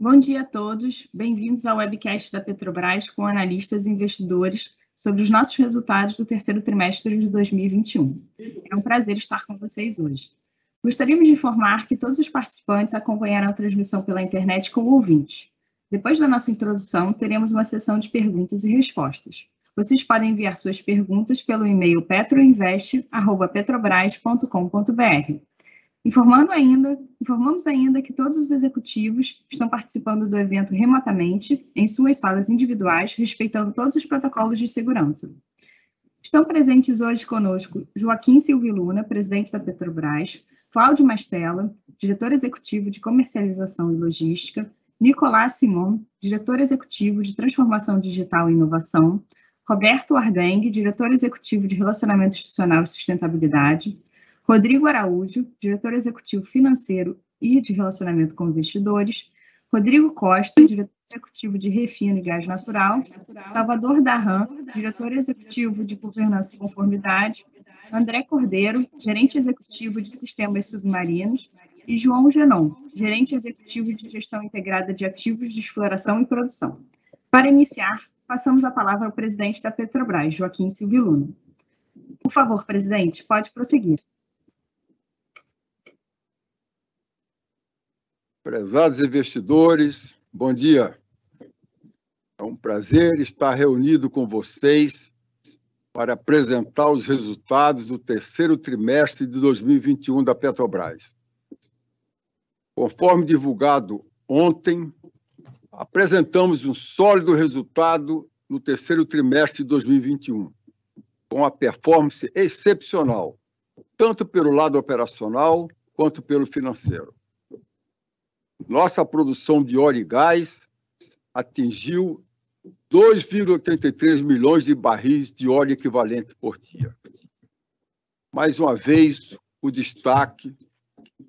Bom dia a todos, bem-vindos ao webcast da Petrobras com analistas e investidores sobre os nossos resultados do terceiro trimestre de 2021. É um prazer estar com vocês hoje. Gostaríamos de informar que todos os participantes acompanharam a transmissão pela internet com ouvintes. Depois da nossa introdução, teremos uma sessão de perguntas e respostas. Vocês podem enviar suas perguntas pelo e-mail petroinvest.petrobras.com.br. Informando ainda, informamos ainda que todos os executivos estão participando do evento remotamente, em suas salas individuais, respeitando todos os protocolos de segurança. Estão presentes hoje conosco Joaquim Silva Luna, presidente da Petrobras, Cláudio Mastella, diretor executivo de comercialização e logística, Nicolás Simon, diretor executivo de transformação digital e inovação, Roberto Ardengue, diretor executivo de relacionamento institucional e sustentabilidade, Rodrigo Araújo, diretor executivo financeiro e de relacionamento com investidores, Rodrigo Costa, diretor executivo de refino e gás natural, Salvador Darran, diretor executivo de governança e conformidade, André Cordeiro, gerente executivo de sistemas submarinos, e João Genon, gerente executivo de gestão integrada de ativos de exploração e produção. Para iniciar, passamos a palavra ao presidente da Petrobras, Joaquim Silvio Luna. Por favor, presidente, pode prosseguir. Prezados investidores, bom dia. É um prazer estar reunido com vocês para apresentar os resultados do terceiro trimestre de 2021 da Petrobras. Conforme divulgado ontem, apresentamos um sólido resultado no terceiro trimestre de 2021, com a performance excepcional, tanto pelo lado operacional quanto pelo financeiro. Nossa produção de óleo e gás atingiu 2,83 milhões de barris de óleo equivalente por dia. Mais uma vez, o destaque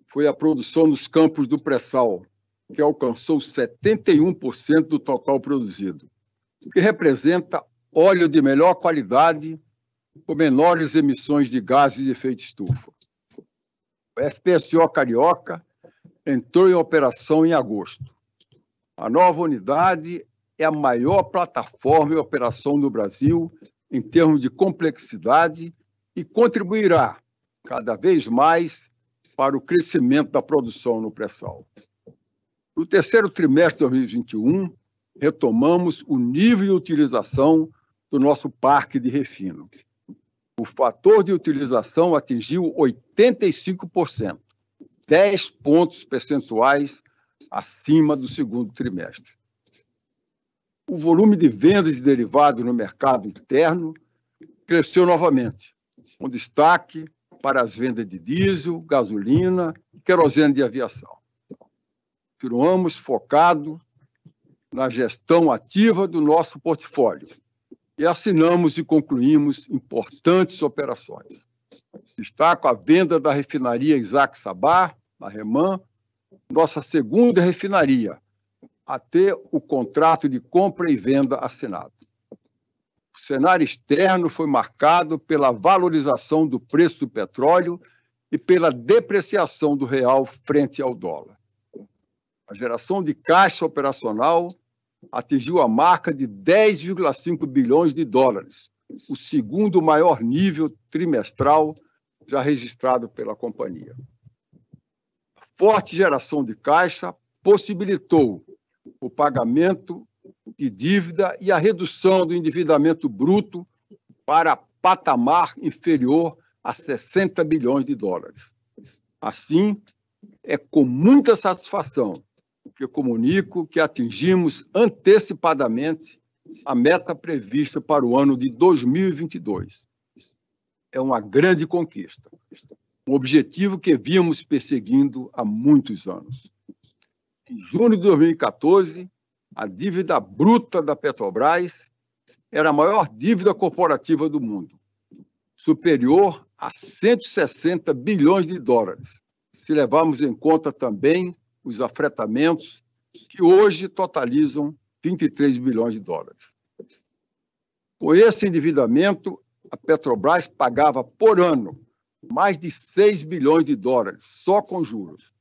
foi a produção nos campos do pré-sal, que alcançou 71% do total produzido, o que representa óleo de melhor qualidade com menores emissões de gases de efeito estufa. O FPSO Carioca entrou em operação em agosto. A nova unidade é a maior plataforma em operação no Brasil em termos de complexidade e contribuirá cada vez mais para o crescimento da produção no pré-sal. No terceiro trimestre de 2021, retomamos o nível de utilização do nosso parque de refino. O fator de utilização atingiu 85%. 10 pontos percentuais acima do segundo trimestre. O volume de vendas de derivados no mercado interno cresceu novamente, com destaque para as vendas de diesel, gasolina e querosene de aviação. Continuamos focado na gestão ativa do nosso portfólio e assinamos e concluímos importantes operações. Destaco a venda da refinaria Isaac Sabá, na Reman, nossa segunda refinaria, a ter o contrato de compra e venda assinado. O cenário externo foi marcado pela valorização do preço do petróleo e pela depreciação do real frente ao dólar. A geração de caixa operacional atingiu a marca de 10,5 bilhões de dólares, o segundo maior nível trimestral já registrado pela companhia. Forte geração de caixa possibilitou o pagamento de dívida e a redução do endividamento bruto para patamar inferior a 60 bilhões de dólares. Assim, é com muita satisfação que comunico que atingimos antecipadamente a meta prevista para o ano de 2022 é uma grande conquista, um objetivo que vimos perseguindo há muitos anos. Em junho de 2014, a dívida bruta da Petrobras era a maior dívida corporativa do mundo, superior a 160 bilhões de dólares, se levarmos em conta também os afretamentos, que hoje totalizam 23 bilhões de dólares. Com esse endividamento, a Petrobras pagava por ano mais de 6 bilhões de dólares, só com juros.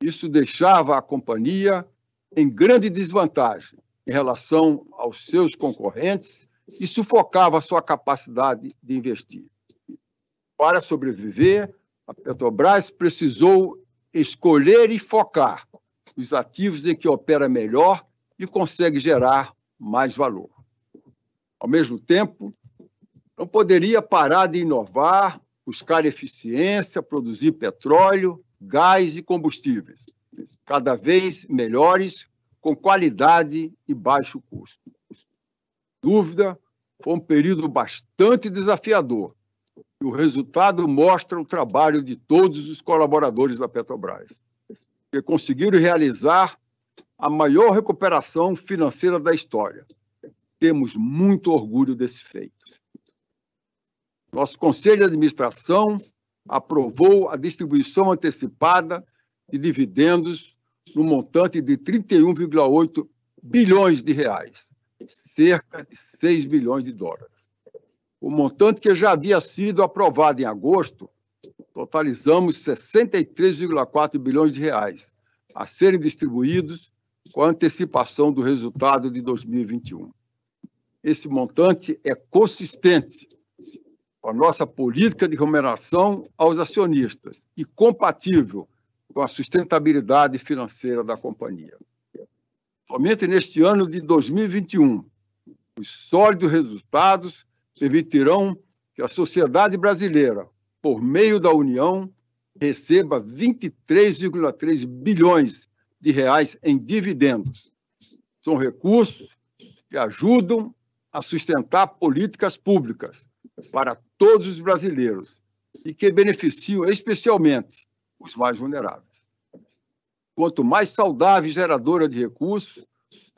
Isso deixava a companhia em grande desvantagem em relação aos seus concorrentes e sufocava a sua capacidade de investir. Para sobreviver, a Petrobras precisou escolher e focar os ativos em que opera melhor e consegue gerar mais valor. Ao mesmo tempo, não poderia parar de inovar, buscar eficiência, produzir petróleo, gás e combustíveis, cada vez melhores, com qualidade e baixo custo. Dúvida, foi um período bastante desafiador, e o resultado mostra o trabalho de todos os colaboradores da Petrobras, que conseguiram realizar a maior recuperação financeira da história. Temos muito orgulho desse feito. Nosso Conselho de Administração aprovou a distribuição antecipada de dividendos no montante de 31,8 bilhões de reais, cerca de 6 bilhões de dólares o montante que já havia sido aprovado em agosto, totalizamos 63,4 bilhões de reais a serem distribuídos com antecipação do resultado de 2021. Esse montante é consistente a nossa política de remuneração aos acionistas e compatível com a sustentabilidade financeira da companhia. Somente neste ano de 2021, os sólidos resultados permitirão que a sociedade brasileira, por meio da União, receba 23,3 bilhões de reais em dividendos. São recursos que ajudam a sustentar políticas públicas para todos os brasileiros e que beneficiam especialmente os mais vulneráveis. Quanto mais saudável e geradora de recursos,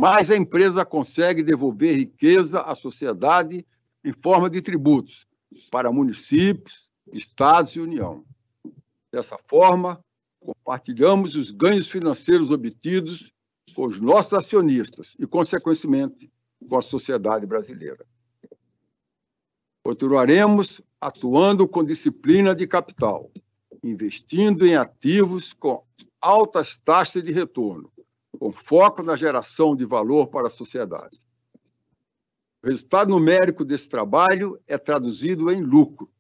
mais a empresa consegue devolver riqueza à sociedade em forma de tributos para municípios, estados e União. Dessa forma, compartilhamos os ganhos financeiros obtidos com os nossos acionistas e, consequentemente, com a sociedade brasileira. Continuaremos atuando com disciplina de capital, investindo em ativos com altas taxas de retorno, com foco na geração de valor para a sociedade. O resultado numérico desse trabalho é traduzido em lucro.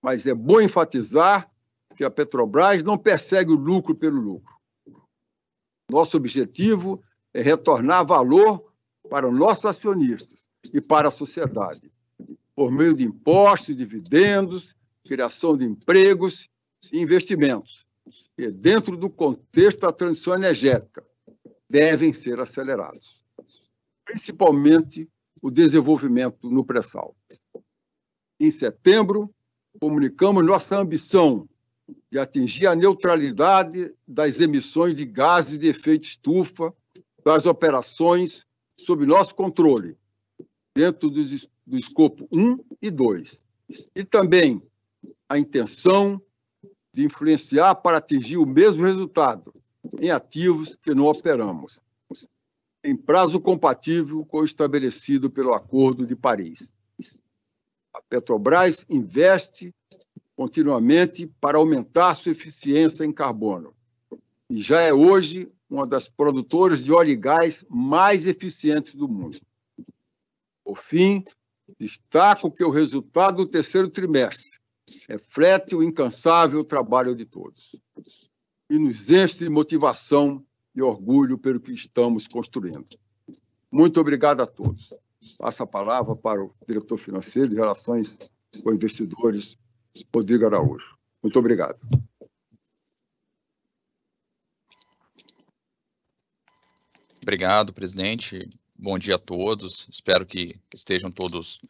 Mas é bom enfatizar que a Petrobras não persegue o lucro pelo lucro. Nosso objetivo é retornar valor para os nossos acionistas e para a sociedade, por meio de impostos, dividendos, criação de empregos e investimentos, que, dentro do contexto da transição energética, devem ser acelerados principalmente o desenvolvimento no pré-sal. Em setembro, comunicamos nossa ambição de atingir a neutralidade das emissões de gases de efeito estufa das operações sob nosso controle, dentro do, do escopo 1 e 2. E também a intenção de influenciar para atingir o mesmo resultado em ativos que não operamos em prazo compatível com o estabelecido pelo Acordo de Paris. A Petrobras investe continuamente para aumentar sua eficiência em carbono e já é hoje uma das produtoras de óleo e gás mais eficientes do mundo. Por fim, destaco que o resultado do terceiro trimestre reflete o incansável trabalho de todos e nos enche de motivação e orgulho pelo que estamos construindo. Muito obrigado a todos. Passo a palavra para o diretor financeiro de Relações com Investidores, Rodrigo Araújo. Muito obrigado. Obrigado, presidente. Bom dia a todos. Espero que, estejam todos,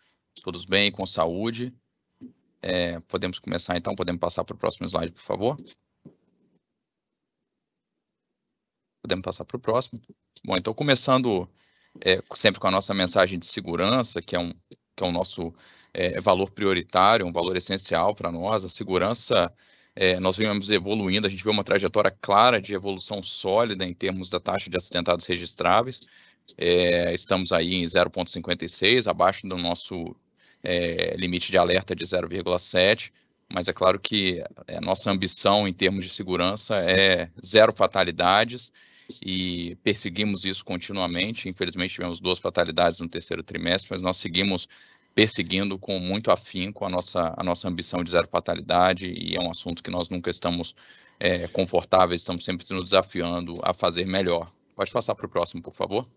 todos bem, com saúde. É, podemos começar então? Podemos passar para o próximo slide, por favor? Podemos passar para o próximo. Bom, então começando é, sempre com a nossa mensagem de segurança, que é um, que é o nosso é, valor prioritário, um valor essencial para nós. A segurança, é, nós vimos evoluindo, a gente vê uma trajetória clara de evolução sólida em termos da taxa de acidentados registráveis. É, estamos aí em 0,56, abaixo do nosso é, limite de alerta de 0,7, mas é claro que a nossa ambição em termos de segurança é zero fatalidades e perseguimos isso continuamente. Infelizmente, tivemos duas fatalidades no terceiro trimestre, mas nós seguimos perseguindo com muito afinco a nossa, a nossa ambição de zero fatalidade e é um assunto que nós nunca estamos é, confortáveis, estamos sempre nos desafiando a fazer melhor. Pode passar para o próximo, por favor.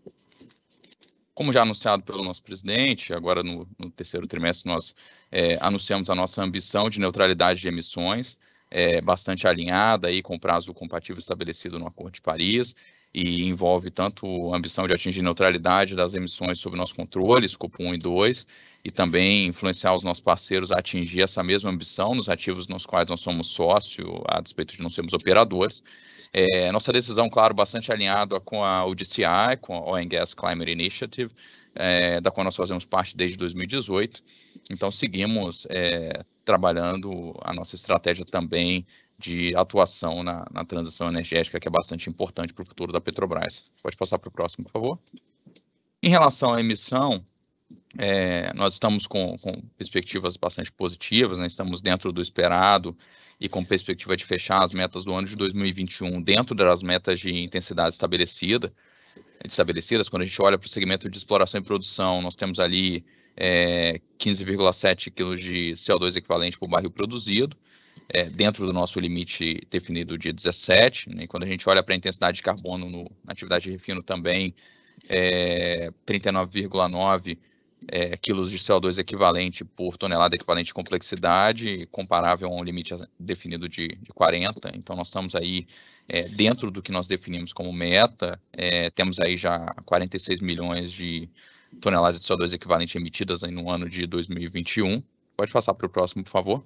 Como já anunciado pelo nosso presidente, agora no, no terceiro trimestre nós é, anunciamos a nossa ambição de neutralidade de emissões, é, bastante alinhada aí com o prazo compatível estabelecido no Acordo de Paris e envolve tanto a ambição de atingir neutralidade das emissões sob nosso controle, escopo 1 e 2, e também influenciar os nossos parceiros a atingir essa mesma ambição nos ativos nos quais nós somos sócio, a despeito de não sermos operadores. É, nossa decisão, claro, bastante alinhada com a ODCI, com a Oil Gas Climate Initiative, é, da qual nós fazemos parte desde 2018. Então, seguimos é, trabalhando a nossa estratégia também de atuação na, na transição energética, que é bastante importante para o futuro da Petrobras. Pode passar para o próximo, por favor. Em relação à emissão, é, nós estamos com, com, perspectivas bastante positivas, né? estamos dentro do esperado e com perspectiva de fechar as metas do ano de 2021 dentro das metas de intensidade estabelecida, estabelecidas. Quando a gente olha para o segmento de exploração e produção, nós temos ali é, 15,7 kg de CO2 equivalente por barril produzido, é, dentro do nosso limite definido de 17. Né? quando a gente olha para a intensidade de carbono no, na atividade de refino também, é, 39,9 é, quilos de CO2 equivalente por tonelada equivalente de complexidade, comparável a um limite definido de, de 40. Então, nós estamos aí é, dentro do que nós definimos como meta, é, temos aí já 46 milhões de toneladas de CO2 equivalente emitidas no ano de 2021. Pode passar para o próximo, por favor.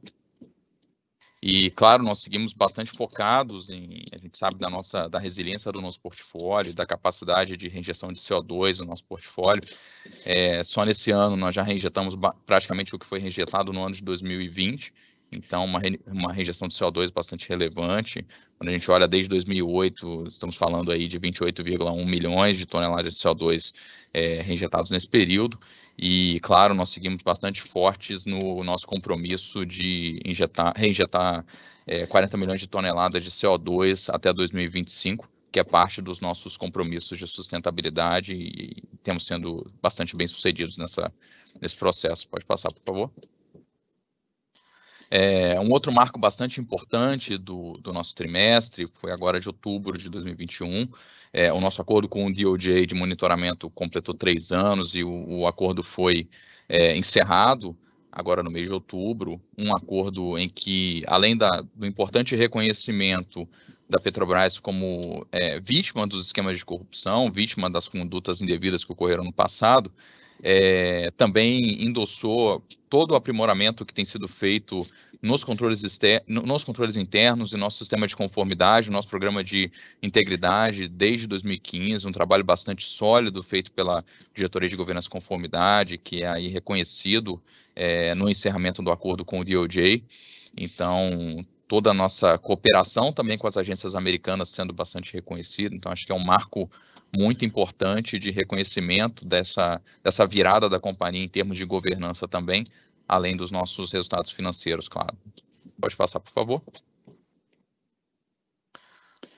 E, claro, nós seguimos bastante focados em, a gente sabe da nossa, da resiliência do nosso portfólio, da capacidade de reinjeção de CO2 no nosso portfólio. É, só nesse ano nós já reinjetamos praticamente o que foi reinjetado no ano de 2020, então uma, uma reinjeção de CO2 bastante relevante. Quando a gente olha desde 2008, estamos falando aí de 28,1 milhões de toneladas de CO2 é, reinjetados nesse período. E, claro, nós seguimos bastante fortes no nosso compromisso de injetar, reinjetar é, 40 milhões de toneladas de CO2 até 2025, que é parte dos nossos compromissos de sustentabilidade e temos sendo bastante bem sucedidos nessa, nesse processo. Pode passar, por favor. É, um outro marco bastante importante do, do, nosso trimestre foi agora de outubro de 2021. É, o nosso acordo com o DOJ de monitoramento completou três anos e o, o acordo foi é, encerrado agora no mês de outubro. Um acordo em que, além da, do importante reconhecimento da Petrobras como é, vítima dos esquemas de corrupção, vítima das condutas indevidas que ocorreram no passado, é, também endossou todo o aprimoramento que tem sido feito nos controles, nos controles internos e nosso sistema de conformidade, nosso programa de integridade desde 2015, um trabalho bastante sólido feito pela Diretoria de Governança e Conformidade, que é aí reconhecido é, no encerramento do acordo com o DOJ. Então, toda a nossa cooperação também com as agências americanas sendo bastante reconhecida. Então, acho que é um marco muito importante de reconhecimento dessa, dessa virada da companhia em termos de governança também, além dos nossos resultados financeiros, claro. Pode passar, por favor.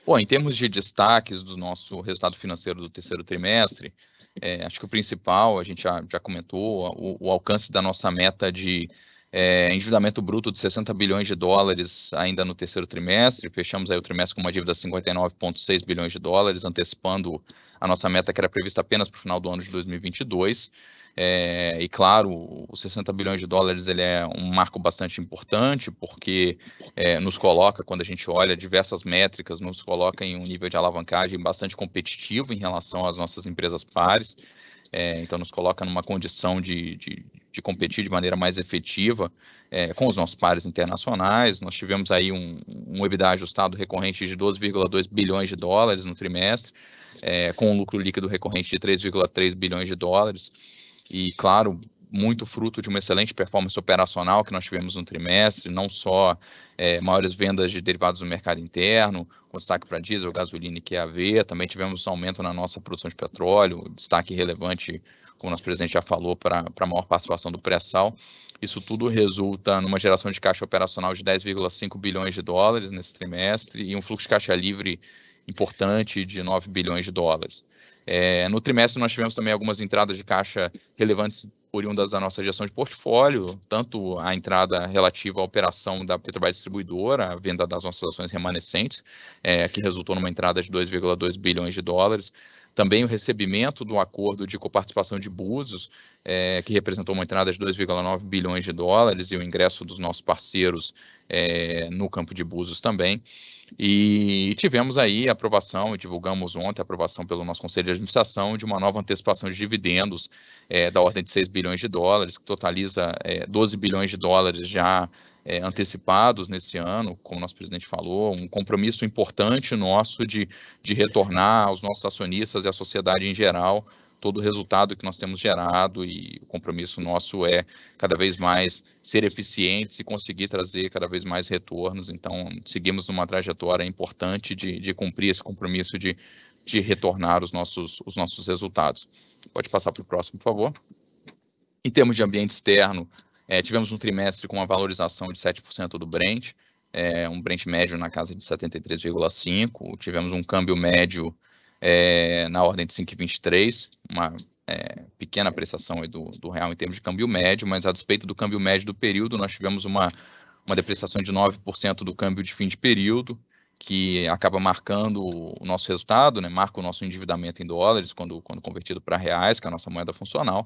Bom, em termos de destaques do nosso resultado financeiro do terceiro trimestre, é, acho que o principal, a gente já, já comentou, o, o alcance da nossa meta de é, endividamento bruto de 60 bilhões de dólares ainda no terceiro trimestre. Fechamos aí o trimestre com uma dívida de 59,6 bilhões de dólares, antecipando a nossa meta que era prevista apenas para o final do ano de 2022. É, e claro, os 60 bilhões de dólares ele é um marco bastante importante, porque é, nos coloca, quando a gente olha diversas métricas, nos coloca em um nível de alavancagem bastante competitivo em relação às nossas empresas pares. É, então, nos coloca numa condição de, de, de competir de maneira mais efetiva é, com os nossos pares internacionais. Nós tivemos aí um, um EBITDA ajustado recorrente de 12,2 bilhões de dólares no trimestre, é, com um lucro líquido recorrente de 3,3 bilhões de dólares. E, claro, muito fruto de uma excelente performance operacional que nós tivemos no trimestre, não só é, maiores vendas de derivados no mercado interno, com destaque para diesel, gasolina e QAV, também tivemos um aumento na nossa produção de petróleo, destaque relevante, como nosso presidente já falou, para maior participação do pré-sal. Isso tudo resulta numa geração de caixa operacional de 10,5 bilhões de dólares nesse trimestre e um fluxo de caixa livre importante de 9 bilhões de dólares. É, no trimestre, nós tivemos também algumas entradas de caixa relevantes oriundas da nossa gestão de portfólio, tanto a entrada relativa à operação da Petrobras Distribuidora, a venda das nossas ações remanescentes, é, que resultou numa entrada de 2,2 bilhões de dólares, também o recebimento do acordo de coparticipação de Búzios, é, que representou uma entrada de 2,9 bilhões de dólares, e o ingresso dos nossos parceiros é, no campo de Búzios também. E tivemos aí a aprovação, divulgamos ontem a aprovação pelo nosso Conselho de Administração de uma nova antecipação de dividendos é, da ordem de 6 bilhões de dólares, que totaliza é, 12 bilhões de dólares já é, antecipados nesse ano, como o nosso presidente falou, um compromisso importante nosso de, de retornar aos nossos acionistas e à sociedade em geral todo o resultado que nós temos gerado e o compromisso nosso é cada vez mais ser eficientes e conseguir trazer cada vez mais retornos. Então, seguimos numa trajetória importante de, de cumprir esse compromisso de, de retornar os nossos, os nossos resultados. Pode passar para o próximo, por favor. Em termos de ambiente externo, é, tivemos um trimestre com uma valorização de 7% do Brent, é, um Brent médio na casa de 73,5%, tivemos um câmbio médio é, na ordem de 5,23, uma é, pequena apreciação do, do, real em termos de câmbio médio, mas a despeito do câmbio médio do período, nós tivemos uma, uma depreciação de 9% do câmbio de fim de período, que acaba marcando o nosso resultado, né, marca o nosso endividamento em dólares quando, quando convertido para reais, que é a nossa moeda funcional,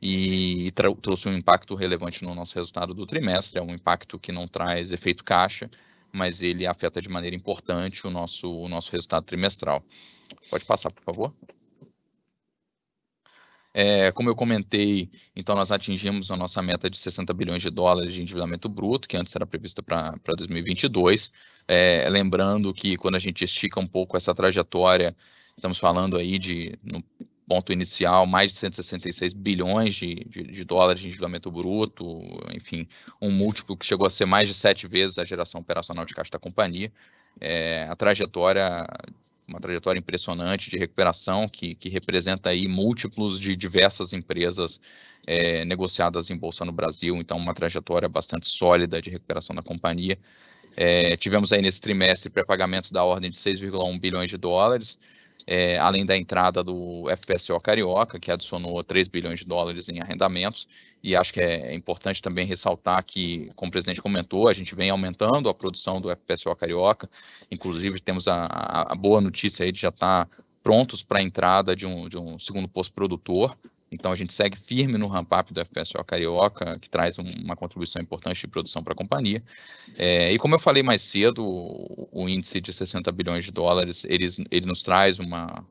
e trouxe um impacto relevante no nosso resultado do trimestre, é um impacto que não traz efeito caixa, mas ele afeta de maneira importante o nosso, o nosso resultado trimestral. Pode passar, por favor. É, como eu comentei, então nós atingimos a nossa meta de 60 bilhões de dólares de endividamento bruto, que antes era prevista para 2022. É, lembrando que quando a gente estica um pouco essa trajetória, estamos falando aí de, no ponto inicial, mais de 166 bilhões de, de, de dólares de endividamento bruto, enfim, um múltiplo que chegou a ser mais de sete vezes a geração operacional de caixa da companhia. É, a trajetória uma trajetória impressionante de recuperação que, que representa aí múltiplos de diversas empresas é, negociadas em bolsa no Brasil, então uma trajetória bastante sólida de recuperação da companhia. É, tivemos aí nesse trimestre pré-pagamentos da ordem de 6,1 bilhões de dólares, é, além da entrada do FPSO Carioca, que adicionou 3 bilhões de dólares em arrendamentos, e acho que é importante também ressaltar que, como o presidente comentou, a gente vem aumentando a produção do FPSO Carioca, inclusive temos a, a boa notícia aí de já estar tá prontos para a entrada de um, de um segundo posto produtor, então a gente segue firme no ramp-up do FPSO Carioca, que traz uma contribuição importante de produção para a companhia. É, e como eu falei mais cedo, o, o, índice de 60 bilhões de dólares, ele, ele nos traz uma,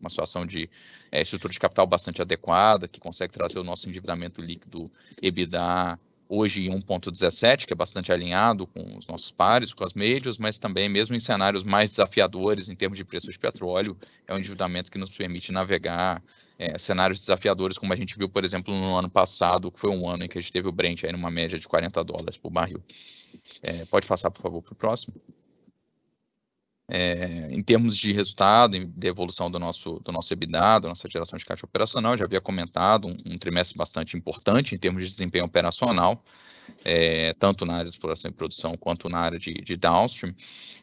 uma situação de é, estrutura de capital bastante adequada, que consegue trazer o nosso endividamento líquido EBITDA hoje em 1,17, que é bastante alinhado com os nossos pares, com as médias, mas também, mesmo em cenários mais desafiadores em termos de preço de petróleo, é um endividamento que nos permite navegar é, cenários desafiadores, como a gente viu, por exemplo, no ano passado, que foi um ano em que a gente teve o Brent aí numa média de 40 dólares por barril. É, pode passar, por favor, para o próximo. É, em termos de resultado, de evolução do nosso, do nosso EBITDA, da nossa geração de caixa operacional, já havia comentado um, um trimestre bastante importante em termos de desempenho operacional, é, tanto na área de exploração e produção quanto na área de, de downstream.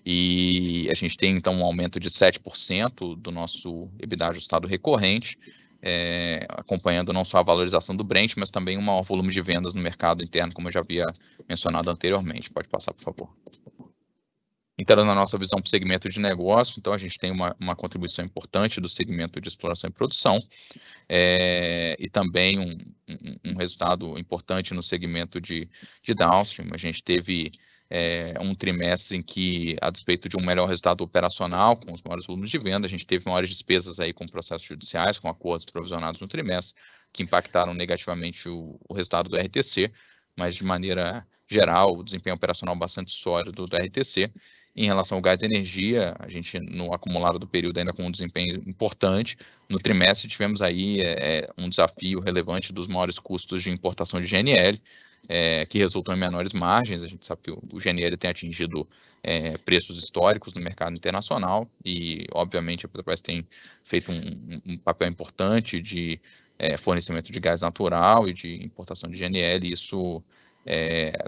E a gente tem então um aumento de 7% do nosso EBITDA ajustado recorrente, é, acompanhando não só a valorização do Brent, mas também um maior volume de vendas no mercado interno, como eu já havia mencionado anteriormente. Pode passar, por favor entrando na nossa visão para o segmento de negócio, então a gente tem uma, uma contribuição importante do segmento de exploração e produção, é, e também um, um, um, resultado importante no segmento de, de downstream. A gente teve é, um trimestre em que, a despeito de um melhor resultado operacional, com os maiores volumes de venda, a gente teve maiores despesas aí com processos judiciais, com acordos provisionados no trimestre, que impactaram negativamente o, o resultado do RTC, mas de maneira geral, o desempenho operacional bastante sólido do RTC em relação ao gás e energia, a gente no acumulado do período ainda com um desempenho importante. No trimestre tivemos aí é, um desafio relevante dos maiores custos de importação de GNL, é, que resultou em menores margens. A gente sabe que o, GNL tem atingido é, preços históricos no mercado internacional e, obviamente, a Petrobras tem feito um, um papel importante de é, fornecimento de gás natural e de importação de GNL. E isso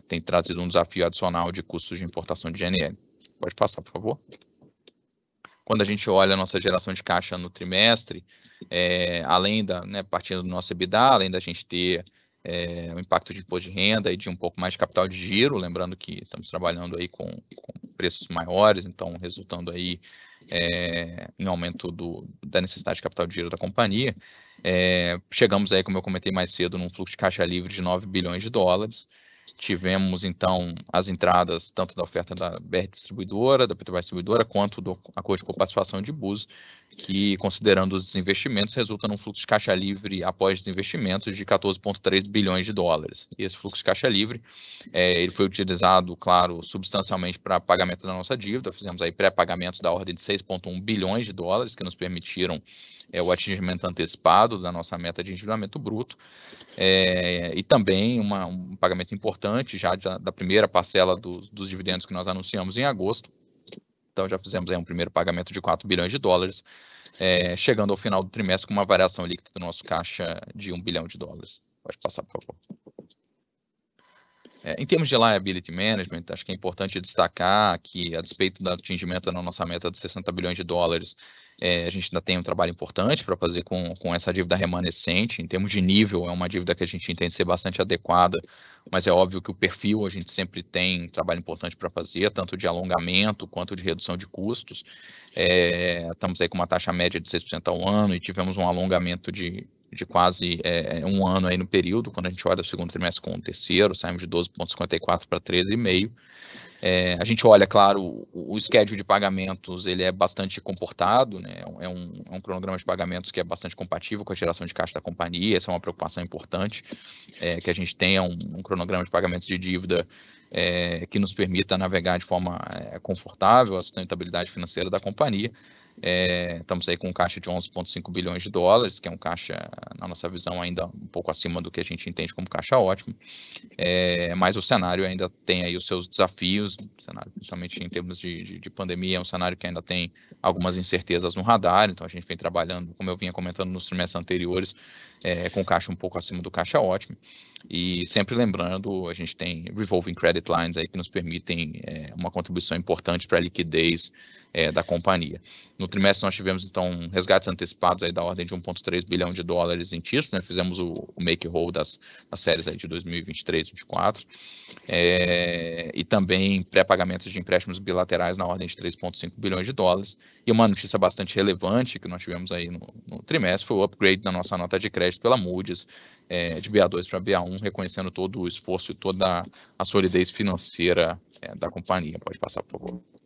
tem trazido um desafio adicional de custos de importação de GNL. Pode passar, por favor. quando a gente olha a nossa geração de caixa no trimestre, é, além da, né, partindo do nosso EBITDA, além da gente ter é, o impacto de imposto de renda e de um pouco mais de capital de giro, lembrando que estamos trabalhando aí com, com preços maiores, então resultando aí é, em aumento do, da necessidade de capital de giro da companhia. É, chegamos aí, como eu comentei mais cedo, num fluxo de caixa livre de 9 bilhões de dólares. Tivemos, então, as entradas tanto da oferta da BR Distribuidora, da Petrobras Distribuidora, quanto do acordo de coparticipação de Búzios, que, considerando os investimentos, resulta num fluxo de caixa livre após os investimentos de 14,3 bilhões de dólares. E esse fluxo de caixa livre, é, ele foi utilizado, claro, substancialmente para pagamento da nossa dívida. Fizemos aí pré-pagamentos da ordem de 6,1 bilhões de dólares, que nos permitiram é, o atingimento antecipado da nossa meta de endividamento bruto. É, e também uma, um pagamento importante já da primeira parcela dos, dos dividendos que nós anunciamos em agosto, então já fizemos aí um primeiro pagamento de 4 bilhões de dólares, é, chegando ao final do trimestre com uma variação líquida do nosso caixa de 1 bilhão de dólares. Pode passar, por favor. É, em termos de liability management, acho que é importante destacar que, a despeito do atingimento da nossa meta de 60 bilhões de dólares, é, a gente ainda tem um trabalho importante para fazer com, com essa dívida remanescente. Em termos de nível, é uma dívida que a gente entende ser bastante adequada, mas é óbvio que o perfil a gente sempre tem um trabalho importante para fazer, tanto de alongamento quanto de redução de custos. É, estamos aí com uma taxa média de 6% ao ano e tivemos um alongamento de, de quase é, um ano aí no período, quando a gente olha o segundo trimestre com o terceiro, saímos de 12,54 para 13,5. É, a gente olha, claro, o, o schedule de pagamentos ele é bastante comportado, né? é, um, é um cronograma de pagamentos que é bastante compatível com a geração de caixa da companhia, essa é uma preocupação importante, é, que a gente tenha um, um cronograma de pagamentos de dívida é, que nos permita navegar de forma é, confortável a sustentabilidade financeira da companhia. É, estamos aí com um caixa de 11,5 bilhões de dólares, que é um caixa, na nossa visão, ainda um pouco acima do que a gente entende como caixa ótimo. É, mas o cenário ainda tem aí os seus desafios, cenário, principalmente em termos de, de, de, pandemia, é um cenário que ainda tem algumas incertezas no radar, então a gente vem trabalhando, como eu vinha comentando nos trimestres anteriores, é, com caixa um pouco acima do caixa ótimo. E sempre lembrando, a gente tem revolving credit lines aí que nos permitem é, uma contribuição importante para a liquidez é, da companhia. No trimestre nós tivemos então resgates antecipados aí da ordem de 1,3 bilhão de dólares em títulos, né? fizemos o, o make whole das, das séries aí de 2023 e 2024, é, e também pré-pagamentos de empréstimos bilaterais na ordem de 3,5 bilhões de dólares. E uma notícia bastante relevante que nós tivemos aí no, no trimestre foi o upgrade da nossa nota de crédito pela Moody's, é, de BA2 para BA1, reconhecendo todo o esforço e toda a solidez financeira é, da companhia. Pode passar, por favor.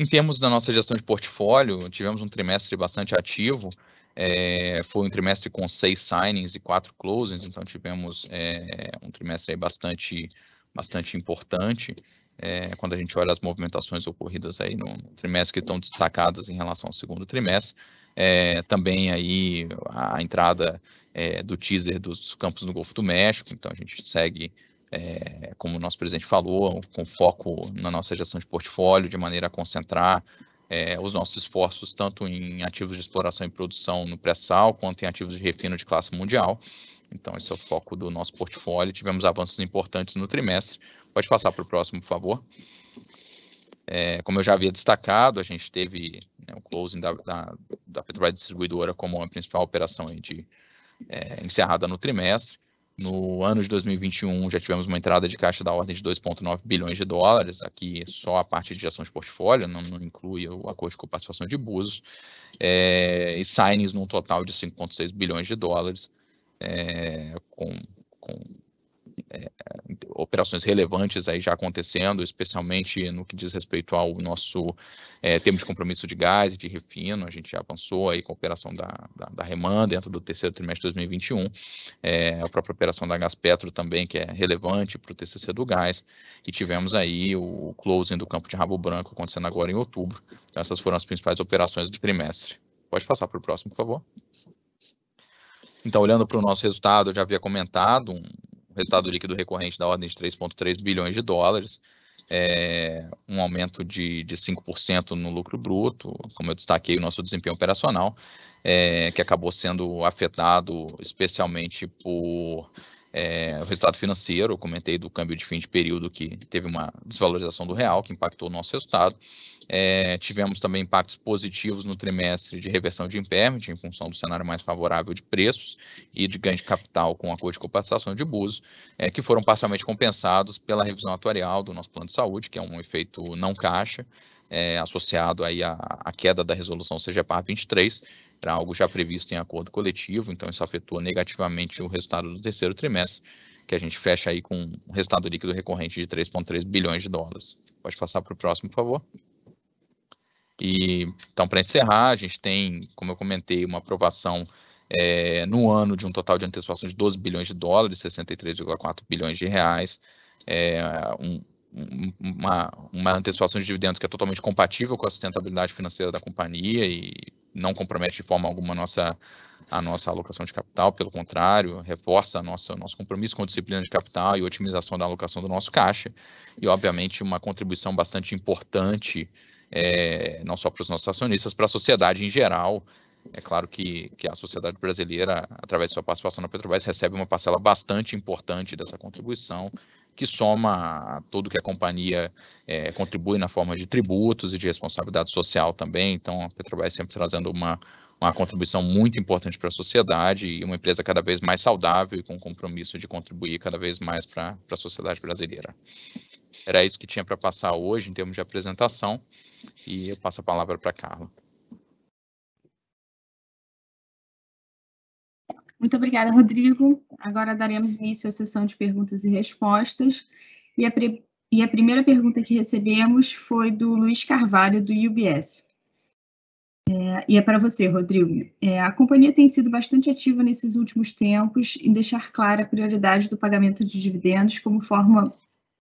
Em termos da nossa gestão de portfólio, tivemos um trimestre bastante ativo. É, foi um trimestre com seis signings e quatro closings, então tivemos é, um trimestre bastante, bastante importante. É, quando a gente olha as movimentações ocorridas aí no trimestre que estão destacadas em relação ao segundo trimestre. Também aí a entrada do teaser dos campos no Golfo do México, então a gente segue é, como o nosso presidente falou, com foco na nossa gestão de portfólio, de maneira a concentrar é, os nossos esforços tanto em ativos de exploração e produção no pré-sal, quanto em ativos de refino de classe mundial. Então, esse é o foco do nosso portfólio. Tivemos avanços importantes no trimestre. Pode passar para o próximo, por favor. É, como eu já havia destacado, a gente teve né, o closing da, da, da Petrobras Distribuidora como a principal operação de, é, encerrada no trimestre. No ano de 2021, já tivemos uma entrada de caixa da ordem de 2,9 bilhões de dólares, aqui só a parte de gestão de portfólio, não, não inclui o acordo com participação de Búzios, é, e signings num total de 5,6 bilhões de dólares, é, com, com é, operações relevantes aí já acontecendo, especialmente no que diz respeito ao nosso é, termo de compromisso de gás e de refino, a gente já avançou aí com a operação da, da, da Reman dentro do terceiro trimestre de 2021, é, a própria operação da Gás Petro também, que é relevante para o TCC do gás, e tivemos aí o closing do campo de Rabo Branco acontecendo agora em outubro. Então, essas foram as principais operações do trimestre. Pode passar para o próximo, por favor. Então, olhando para o nosso resultado, eu já havia comentado um resultado líquido recorrente da ordem de 3,3 bilhões de dólares, é, um aumento de, de 5% no lucro bruto, como eu destaquei, o nosso desempenho operacional, é, que acabou sendo afetado especialmente por É, o resultado financeiro, eu comentei do câmbio de fim de período que teve uma desvalorização do real, que impactou o nosso resultado. É, tivemos também impactos positivos no trimestre de reversão de impairment, em função do cenário mais favorável de preços e de ganho de capital com acordo de compensação de abuso, é, que foram parcialmente compensados pela revisão atuarial do nosso plano de saúde, que é um efeito não caixa, é, associado aí à, à, queda da resolução CGPAR 23, era algo já previsto em acordo coletivo, então isso afetou negativamente o resultado do terceiro trimestre, que a gente fecha aí com um resultado líquido recorrente de 3,3 bilhões de dólares. Pode passar para o próximo, por favor. E, então, para encerrar, a gente tem, como eu comentei, uma aprovação é, no ano de um total de antecipação de 12 bilhões de dólares, 63,4 bilhões de reais, é, um, uma, uma antecipação de dividendos que é totalmente compatível com a sustentabilidade financeira da companhia e não compromete de forma alguma a nossa, a nossa alocação de capital, pelo contrário, reforça a nossa, nosso compromisso com a disciplina de capital e otimização da alocação do nosso caixa, e obviamente uma contribuição bastante importante, é, não só para os nossos acionistas, para a sociedade em geral. É claro que, que a sociedade brasileira, através de sua participação na Petrobras, recebe uma parcela bastante importante dessa contribuição, que soma a tudo que a companhia é, contribui na forma de tributos e de responsabilidade social também. Então, a Petrobras sempre trazendo uma, uma contribuição muito importante para a sociedade e uma empresa cada vez mais saudável e com compromisso de contribuir cada vez mais para a sociedade brasileira. Era isso que tinha para passar hoje em termos de apresentação e eu passo a palavra para a Carla. Muito obrigada, Rodrigo. Agora daremos início à sessão de perguntas e respostas. E a, e a primeira pergunta que recebemos foi do Luiz Carvalho, do UBS. É, e é para você, Rodrigo. É, a companhia tem sido bastante ativa nesses últimos tempos em deixar clara a prioridade do pagamento de dividendos como forma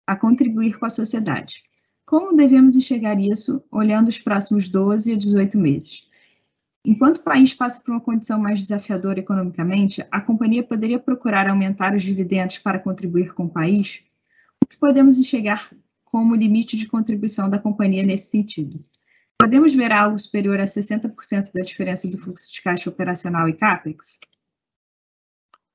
a contribuir com a sociedade. Como devemos enxergar isso olhando os próximos 12 a 18 meses? Enquanto o país passa por uma condição mais desafiadora economicamente, a companhia poderia procurar aumentar os dividendos para contribuir com o país? O que podemos enxergar como limite de contribuição da companhia nesse sentido? Podemos ver algo superior a 60% da diferença do fluxo de caixa operacional e CAPEX?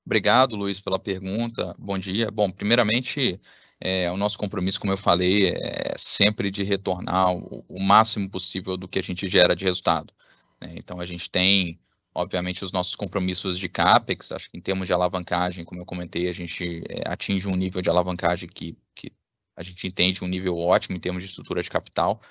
Obrigado, Luiz, pela pergunta. Bom dia. Bom, primeiramente, é, o nosso compromisso, como eu falei, é sempre de retornar o, o máximo possível do que a gente gera de resultado. Né? Então, a gente tem, obviamente, os nossos compromissos de CAPEX, acho que em termos de alavancagem, como eu comentei, a gente é, atinge um nível de alavancagem que, que a gente entende um nível ótimo em termos de estrutura de capital.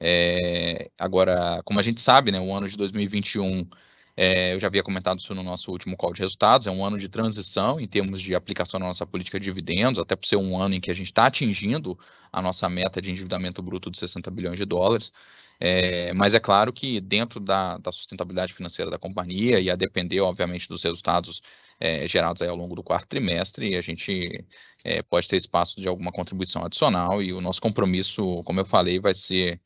É, agora, como a gente sabe, né, o ano de 2021, é, eu já havia comentado isso no nosso último call de resultados, é um ano de transição em termos de aplicação da nossa política de dividendos, até por ser um ano em que a gente está atingindo a nossa meta de endividamento bruto de 60 bilhões de dólares. É, mas é claro que dentro da, da, sustentabilidade financeira da companhia e a depender, obviamente, dos resultados é, gerados ao longo do quarto trimestre, a gente é, pode ter espaço de alguma contribuição adicional e o nosso compromisso, como eu falei, vai ser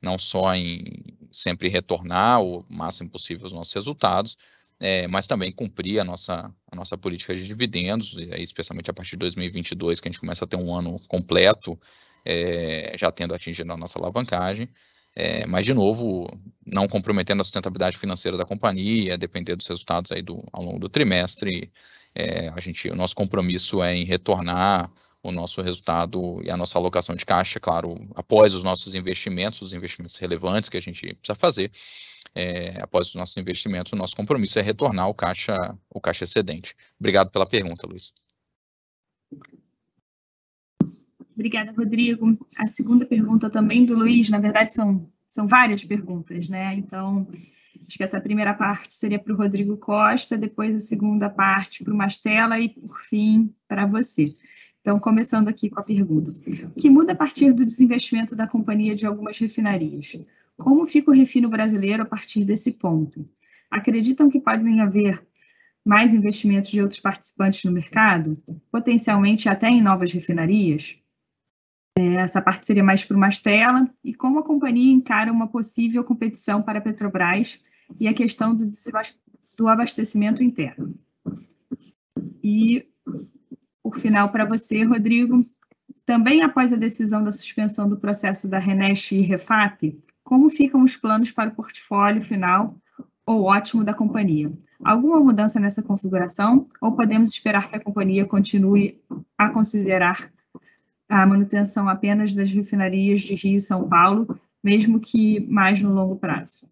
não só em sempre retornar o máximo possível os nossos resultados, é, mas também cumprir a nossa, a nossa política de dividendos, especialmente a partir de 2022, que a gente começa a ter um ano completo, é, já tendo atingido a nossa alavancagem, é, mas, de novo, não comprometendo a sustentabilidade financeira da companhia, depender dos resultados aí do, ao longo do trimestre. A gente, o nosso compromisso é em retornar o nosso resultado e a nossa alocação de caixa, claro, após os nossos investimentos, os investimentos relevantes que a gente precisa fazer, é, após os nossos investimentos, o nosso compromisso é retornar o caixa, o caixa excedente. Obrigado pela pergunta, Luiz. Obrigada, Rodrigo. A segunda pergunta também do Luiz, na verdade são, são várias perguntas, né? Então, acho que essa primeira parte seria para o Rodrigo Costa, depois a segunda parte para o Mastela e, por fim, para você. Então, começando aqui com a pergunta. O que muda a partir do desinvestimento da companhia de algumas refinarias? Como fica o refino brasileiro a partir desse ponto? Acreditam que podem haver mais investimentos de outros participantes no mercado, potencialmente até em novas refinarias? É, essa parte seria mais para o Mastella. E como a companhia encara uma possível competição para a Petrobras e a questão do, do abastecimento interno. E, por final, para você, Rodrigo, também após a decisão da suspensão do processo da Renesh e Refap, como ficam os planos para o portfólio final ou ótimo da companhia. Alguma mudança nessa configuração ou podemos esperar que a companhia continue a considerar a manutenção apenas das refinarias de Rio e São Paulo, mesmo que mais no longo prazo?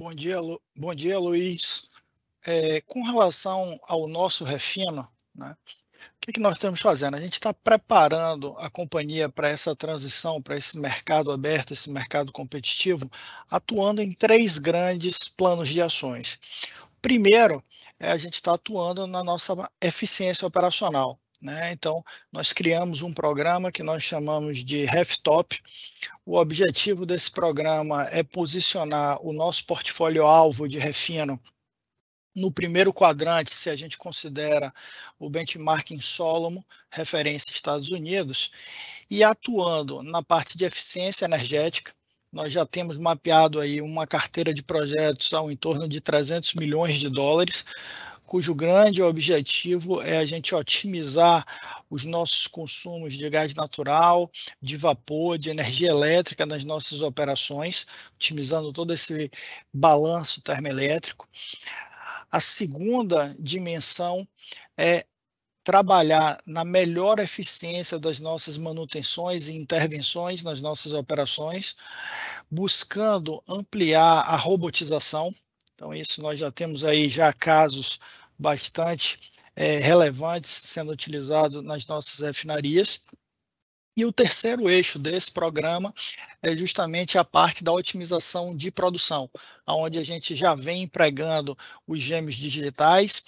Bom dia, Lu... Bom dia Luiz. É, com relação ao nosso refino, né, o que, que nós estamos fazendo? A gente está preparando a companhia para essa transição, para esse mercado aberto, esse mercado competitivo, atuando em três grandes planos de ações. Primeiro, é, a gente está atuando na nossa eficiência operacional. Né? Então, nós criamos um programa que nós chamamos de RefTop. O objetivo desse programa é posicionar o nosso portfólio alvo de refino no primeiro quadrante, se a gente considera o benchmarking Solomon, referência Estados Unidos, e atuando na parte de eficiência energética, nós já temos mapeado aí uma carteira de projetos ao em torno de 300 milhões de dólares, cujo grande objetivo é a gente otimizar os nossos consumos de gás natural, de vapor, de energia elétrica nas nossas operações, otimizando todo esse balanço termoelétrico. A segunda dimensão é trabalhar na melhor eficiência das nossas manutenções e intervenções nas nossas operações, buscando ampliar a robotização. Então, isso nós já temos aí já casos bastante é, relevantes sendo utilizados nas nossas refinarias. E o terceiro eixo desse programa é justamente a parte da otimização de produção, onde a gente já vem empregando os gêmeos digitais,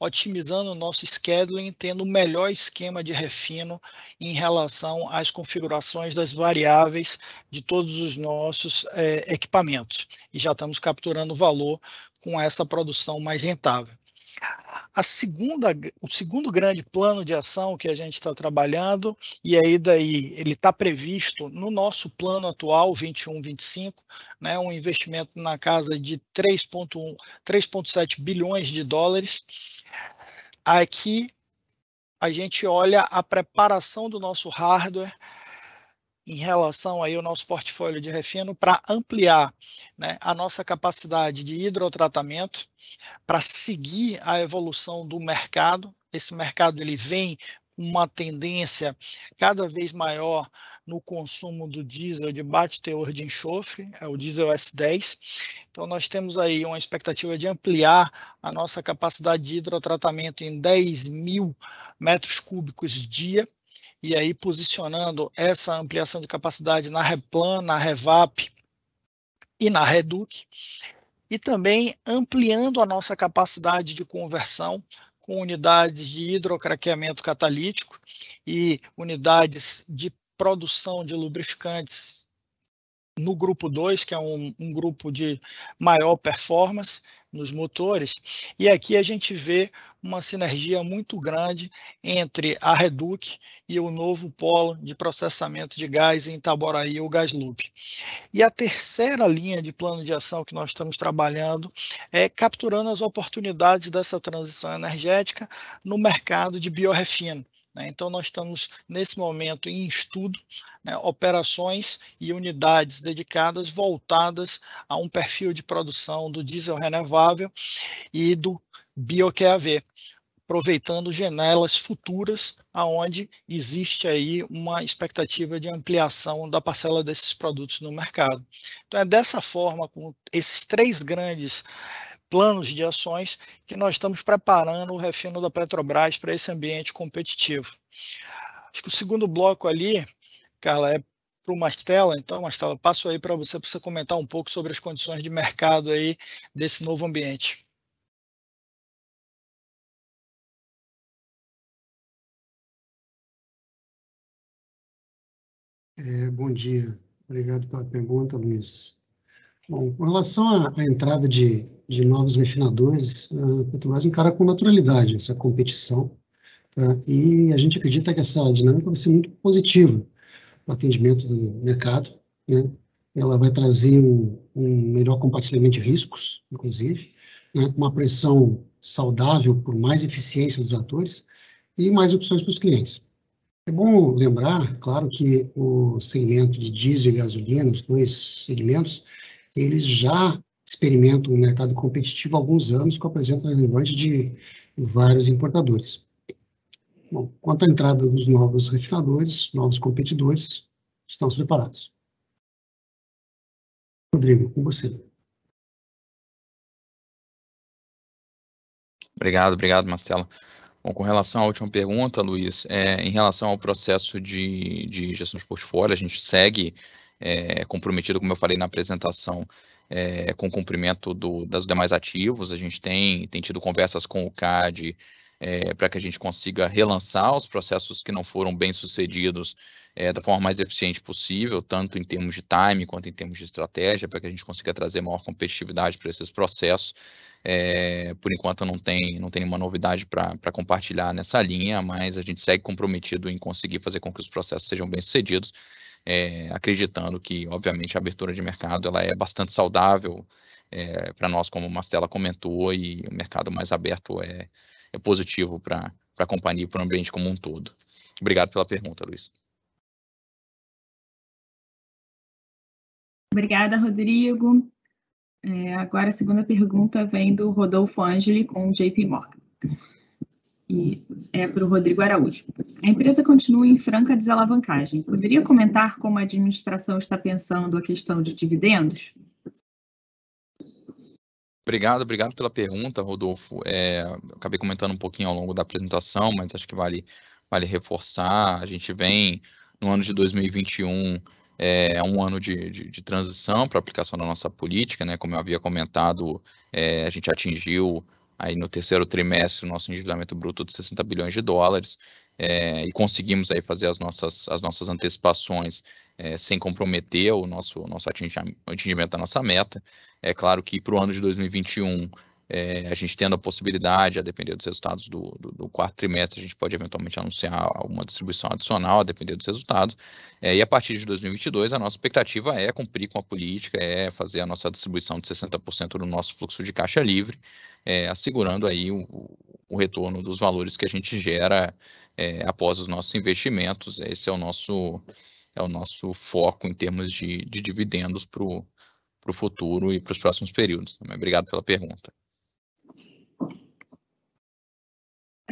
otimizando o nosso scheduling, tendo o melhor esquema de refino em relação às configurações das variáveis de todos os nossos é, equipamentos. E já estamos capturando valor com essa produção mais rentável. A segunda, o segundo grande plano de ação que a gente está trabalhando, e aí daí ele está previsto no nosso plano atual, 21-25, né, um investimento na casa de 3,1, 3,7 bilhões de dólares. Aqui a gente olha a preparação do nosso hardware em relação aí ao nosso portfólio de refino para ampliar né, a nossa capacidade de hidrotratamento, para seguir a evolução do mercado. Esse mercado ele vem uma tendência cada vez maior no consumo do diesel de baixo teor de enxofre, é o diesel S10. Então, nós temos aí uma expectativa de ampliar a nossa capacidade de hidrotratamento em 10 mil metros cúbicos dia, e aí posicionando essa ampliação de capacidade na Replan, na Revap e na Reduc. E também ampliando a nossa capacidade de conversão com unidades de hidrocraqueamento catalítico e unidades de produção de lubrificantes no grupo 2, que é um, um, grupo de maior performance nos motores, e aqui a gente vê uma sinergia muito grande entre a Reduc e o novo polo de processamento de gás em Itaboraí, o Gasloop. E a terceira linha de plano de ação que nós estamos trabalhando é capturando as oportunidades dessa transição energética no mercado de biorefino. Né? Então, nós estamos, nesse momento, em estudo, né, operações e unidades dedicadas voltadas a um perfil de produção do diesel renovável e do BioQAV, aproveitando janelas futuras aonde existe aí uma expectativa de ampliação da parcela desses produtos no mercado. Então é dessa forma, com esses três grandes planos de ações que nós estamos preparando o refino da Petrobras para esse ambiente competitivo. Acho que o segundo bloco ali, Carla, é para o Mastela. Então, Mastela, passo aí para você, para você comentar um pouco sobre as condições de mercado aí desse novo ambiente. É, bom dia. Obrigado pela pergunta, Luiz. Bom, com relação à, entrada de, de novos refinadores, a Petrobras encara com naturalidade essa competição, tá? e a gente acredita que essa dinâmica vai ser muito positiva para o atendimento do mercado, né? ela vai trazer um, um melhor compartilhamento de riscos, inclusive, né? uma pressão saudável por mais eficiência dos atores e mais opções para os clientes. É bom lembrar, claro, que o segmento de diesel e gasolina, os dois segmentos, eles já experimentam um mercado competitivo há alguns anos, com a presença relevante de vários importadores. Bom, quanto à entrada dos novos refinadores, novos competidores, estamos preparados. Rodrigo, com você. Obrigado, obrigado, Mastela. Bom, com relação à última pergunta, Luiz, é, em relação ao processo de, de gestão de portfólio, a gente segue é, comprometido, como eu falei na apresentação, é, com o cumprimento do, das demais ativos. A gente tem, tem tido conversas com o CAD é, para que a gente consiga relançar os processos que não foram bem sucedidos é, da forma mais eficiente possível, tanto em termos de time quanto em termos de estratégia, para que a gente consiga trazer maior competitividade para esses processos. É, por enquanto não tem, não tem nenhuma novidade para compartilhar nessa linha, mas a gente segue comprometido em conseguir fazer com que os processos sejam bem sucedidos, é, acreditando que, obviamente, a abertura de mercado ela é bastante saudável é, para nós, como o Mastella comentou, e o mercado mais aberto é, é positivo para a companhia e para o ambiente como um todo. Obrigado pela pergunta, Luiz. Obrigada, Rodrigo. É, agora a segunda pergunta vem do Rodolfo Angeli com JP Morgan. E é para o Rodrigo Araújo. A empresa continua em franca desalavancagem. Poderia comentar como a administração está pensando a questão de dividendos? Obrigado, obrigado pela pergunta, Rodolfo. É, acabei comentando um pouquinho ao longo da apresentação, mas acho que vale, vale reforçar. A gente vem no ano de 2021 é um ano de, de, de transição para aplicação da nossa política, né? Como eu havia comentado, é, a gente atingiu aí no terceiro trimestre o nosso endividamento bruto de 60 bilhões de dólares é, e conseguimos aí fazer as nossas, as nossas antecipações é, sem comprometer o nosso, nosso atingimento da nossa meta. É claro que para o ano de 2021 é, a gente tendo a possibilidade, a depender dos resultados do, do, do, quarto trimestre, a gente pode eventualmente anunciar alguma distribuição adicional, a depender dos resultados. É, e a partir de 2022, a nossa expectativa é cumprir com a política, é fazer a nossa distribuição de 60% do nosso fluxo de caixa livre, é, assegurando aí o, o, retorno dos valores que a gente gera é, após os nossos investimentos. Esse é o nosso, é o nosso foco em termos de, de dividendos para o futuro e para os próximos períodos. Obrigado pela pergunta.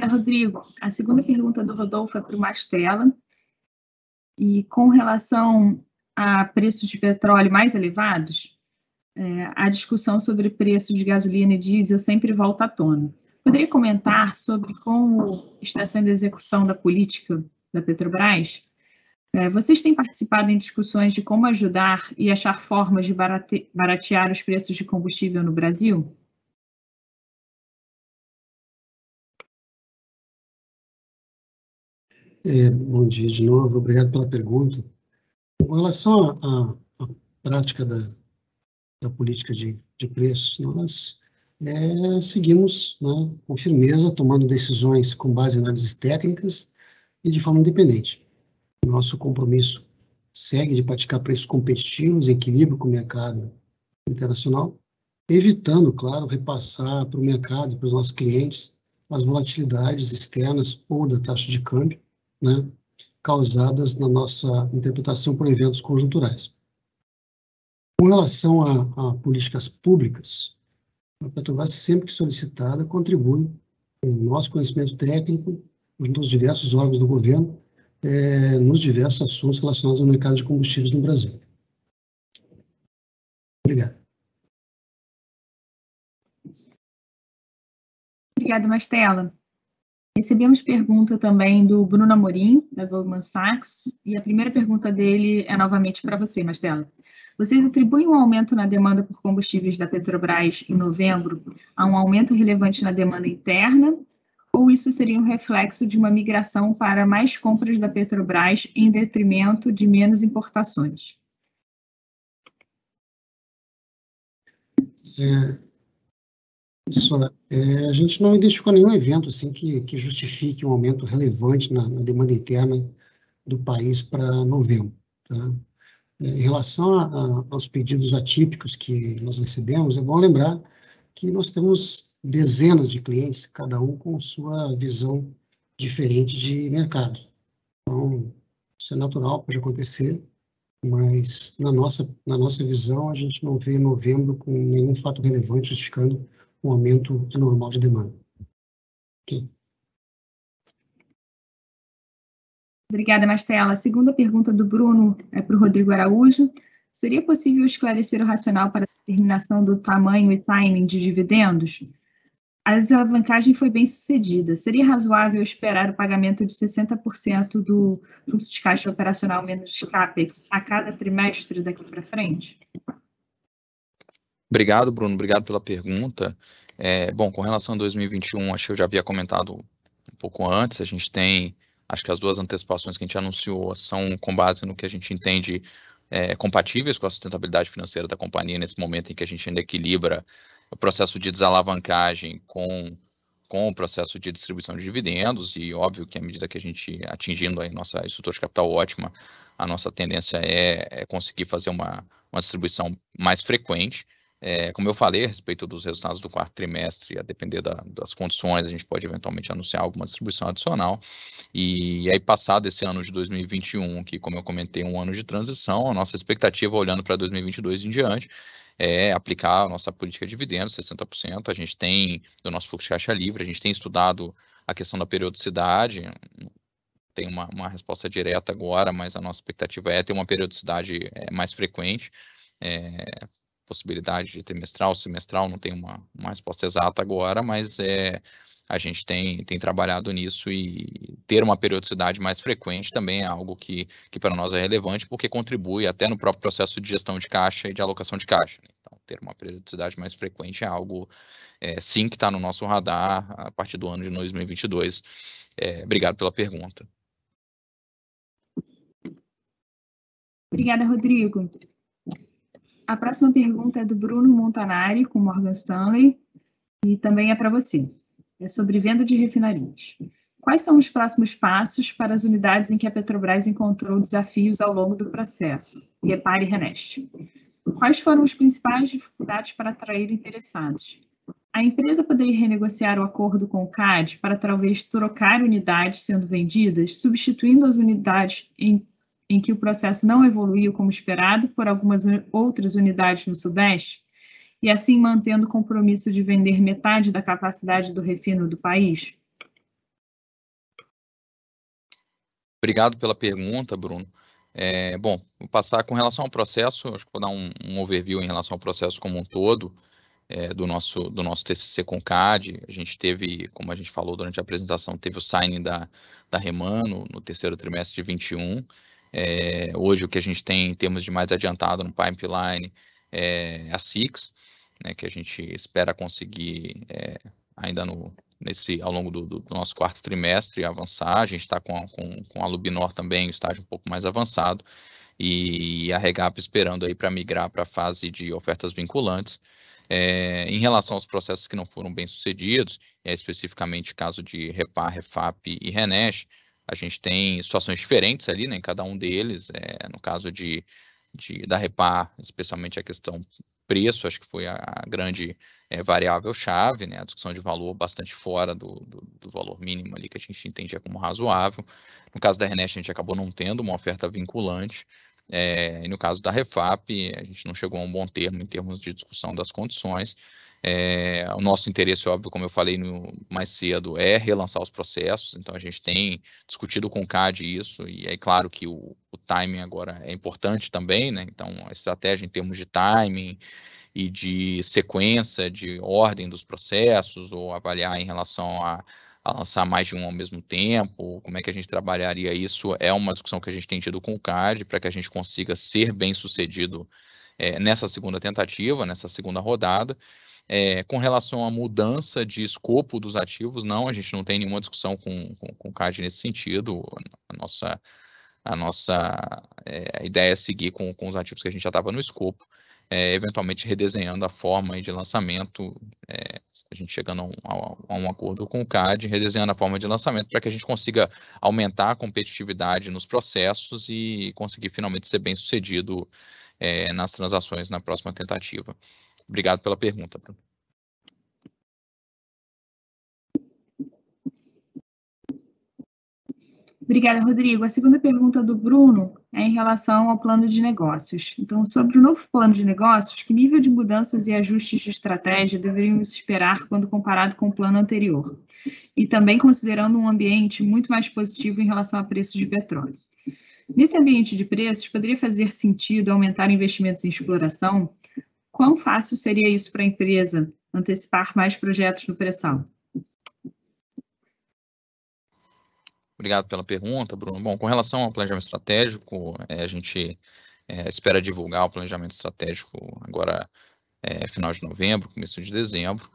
Rodrigo, a segunda pergunta do Rodolfo é para o Mastella. E com relação a preços de petróleo mais elevados, é, a discussão sobre preços de gasolina e diesel sempre volta à tona. Poderia comentar sobre como está sendo a execução da política da Petrobras? É, vocês têm participado em discussões de como ajudar e achar formas de baratear os preços de combustível no Brasil? É, bom dia de novo, obrigado pela pergunta. Com relação à, prática da, da política de, de preços, nós é, seguimos né, com firmeza, tomando decisões com base em análises técnicas e de forma independente. Nosso compromisso segue de praticar preços competitivos, em equilíbrio com o mercado internacional, evitando, claro, repassar para o mercado, para os nossos clientes, as volatilidades externas ou da taxa de câmbio, né, causadas na nossa interpretação por eventos conjunturais. Com relação a, a políticas públicas, a Petrobras, sempre que solicitada, contribui com o nosso conhecimento técnico, nos diversos órgãos do governo, é, nos diversos assuntos relacionados ao mercado de combustíveis no Brasil. Obrigado. Obrigada, Mastela. Recebemos pergunta também do Bruno Amorim, da Goldman Sachs, e a primeira pergunta dele é novamente para você, Mastela. Vocês atribuem um aumento na demanda por combustíveis da Petrobras em novembro a um aumento relevante na demanda interna, ou isso seria um reflexo de uma migração para mais compras da Petrobras em detrimento de menos importações? É, isso, é, a gente não identificou nenhum evento assim que, que justifique um aumento relevante na, na demanda interna do país para novembro. Tá? É, em relação a, a, aos pedidos atípicos que nós recebemos, é bom lembrar que nós temos dezenas de clientes, cada um com sua visão diferente de mercado. Então, isso é natural, pode acontecer, mas na nossa, na nossa visão, a gente não vê novembro com nenhum fato relevante justificando um aumento anormal de demanda. Okay. Obrigada, Mastela. A segunda pergunta do Bruno é para o Rodrigo Araújo. Seria possível esclarecer o racional para a determinação do tamanho e timing de dividendos? A desalavancagem foi bem sucedida. Seria razoável esperar o pagamento de 60% do fluxo de caixa operacional menos CAPEX a cada trimestre daqui para frente? Obrigado, Bruno. Obrigado pela pergunta. É, bom, com relação a 2021, acho que eu já havia comentado um pouco antes, a gente tem, acho que as duas antecipações que a gente anunciou são com base no que a gente entende é, compatíveis com a sustentabilidade financeira da companhia nesse momento em que a gente ainda equilibra o processo de desalavancagem com, com o processo de distribuição de dividendos, e óbvio que à medida que a gente atingindo a nossa estrutura de capital ótima, a nossa tendência é, é conseguir fazer uma, uma distribuição mais frequente. É, como eu falei a respeito dos resultados do quarto trimestre, a depender da, das condições, a gente pode eventualmente anunciar alguma distribuição adicional. E, e aí, passado esse ano de 2021, que, como eu comentei, é um ano de transição, a nossa expectativa, olhando para 2022 em diante, é aplicar a nossa política de dividendos, 60%. A gente tem, do nosso fluxo de caixa livre, a gente tem estudado a questão da periodicidade, tem uma, uma resposta direta agora, mas a nossa expectativa é ter uma periodicidade é, mais frequente, é, possibilidade de trimestral, semestral, não tem uma, uma resposta exata agora, mas é, a gente tem, tem trabalhado nisso e ter uma periodicidade mais frequente também é algo que, que para nós é relevante, porque contribui até no próprio processo de gestão de caixa e de alocação de caixa. Né? Então, ter uma periodicidade mais frequente é algo, é, sim, que está no nosso radar a partir do ano de 2022. É, obrigado pela pergunta. Obrigada, Rodrigo. A próxima pergunta é do Bruno Montanari, com Morgan Stanley, e também é para você é sobre venda de refinarias. Quais são os próximos passos para as unidades em que a Petrobras encontrou desafios ao longo do processo? Repare e Reneste. Quais foram as principais dificuldades para atrair interessados? A empresa poderia renegociar o acordo com o CAD para talvez trocar unidades sendo vendidas, substituindo as unidades em, em que o processo não evoluiu como esperado por algumas outras unidades no Sudeste? e assim mantendo o compromisso de vender metade da capacidade do refino do país? Obrigado pela pergunta, Bruno. É, bom, vou passar com relação ao processo, acho que vou dar um, um overview em relação ao processo como um todo é, do, nosso, do nosso TCC com CAD. A gente teve, como a gente falou durante a apresentação, teve o signing da, da Remano no terceiro trimestre de 21. É, hoje, o que a gente tem em termos de mais adiantado no pipeline é a Six né, que a gente espera conseguir é, ainda no, nesse, ao longo do, do, nosso quarto trimestre avançar. A gente está com, com, com a Lubinor também, o estágio um pouco mais avançado, e a Regap esperando aí para migrar para a fase de ofertas vinculantes. É, em relação aos processos que não foram bem sucedidos, é especificamente caso de Repar, Refap e Renesh, a gente tem situações diferentes ali, né, em cada um deles. É, no caso de, de, da Repar, especialmente a questão preço, acho que foi a grande é, variável-chave, né? A discussão de valor bastante fora do, do, do, valor mínimo ali que a gente entendia como razoável. No caso da Renest, a gente acabou não tendo uma oferta vinculante. É, e no caso da Refap, a gente não chegou a um bom termo em termos de discussão das condições. É, o nosso interesse, óbvio, como eu falei no, mais cedo, é relançar os processos, então a gente tem discutido com o CAD isso, e é claro que o, o timing agora é importante também, né? Então, a estratégia em termos de timing e de sequência, de ordem dos processos, ou avaliar em relação a, a lançar mais de um ao mesmo tempo, como é que a gente trabalharia isso, é uma discussão que a gente tem tido com o CAD, para que a gente consiga ser bem sucedido é, nessa segunda tentativa, nessa segunda rodada. É, com relação à mudança de escopo dos ativos, não, a gente não tem nenhuma discussão com, com, com o CAD nesse sentido. A nossa, a nossa é, ideia é seguir com, com os ativos que a gente já estava no escopo, é, eventualmente redesenhando a forma de lançamento, a gente chegando a um, a, a um, acordo com o CAD, redesenhando a forma de lançamento para que a gente consiga aumentar a competitividade nos processos e conseguir finalmente ser bem sucedido nas transações na próxima tentativa. Obrigado pela pergunta, Bruno. Obrigada, Rodrigo. A segunda pergunta do Bruno é em relação ao plano de negócios. Então, sobre o novo plano de negócios, que nível de mudanças e ajustes de estratégia deveríamos esperar quando comparado com o plano anterior? E também considerando um ambiente muito mais positivo em relação a preços de petróleo. Nesse ambiente de preços, poderia fazer sentido aumentar investimentos em exploração? Quão fácil seria isso para a empresa antecipar mais projetos no pré-sal? Obrigado pela pergunta, Bruno. Bom, com relação ao planejamento estratégico, é, a gente é, espera divulgar o planejamento estratégico agora, é, final de novembro, começo de dezembro.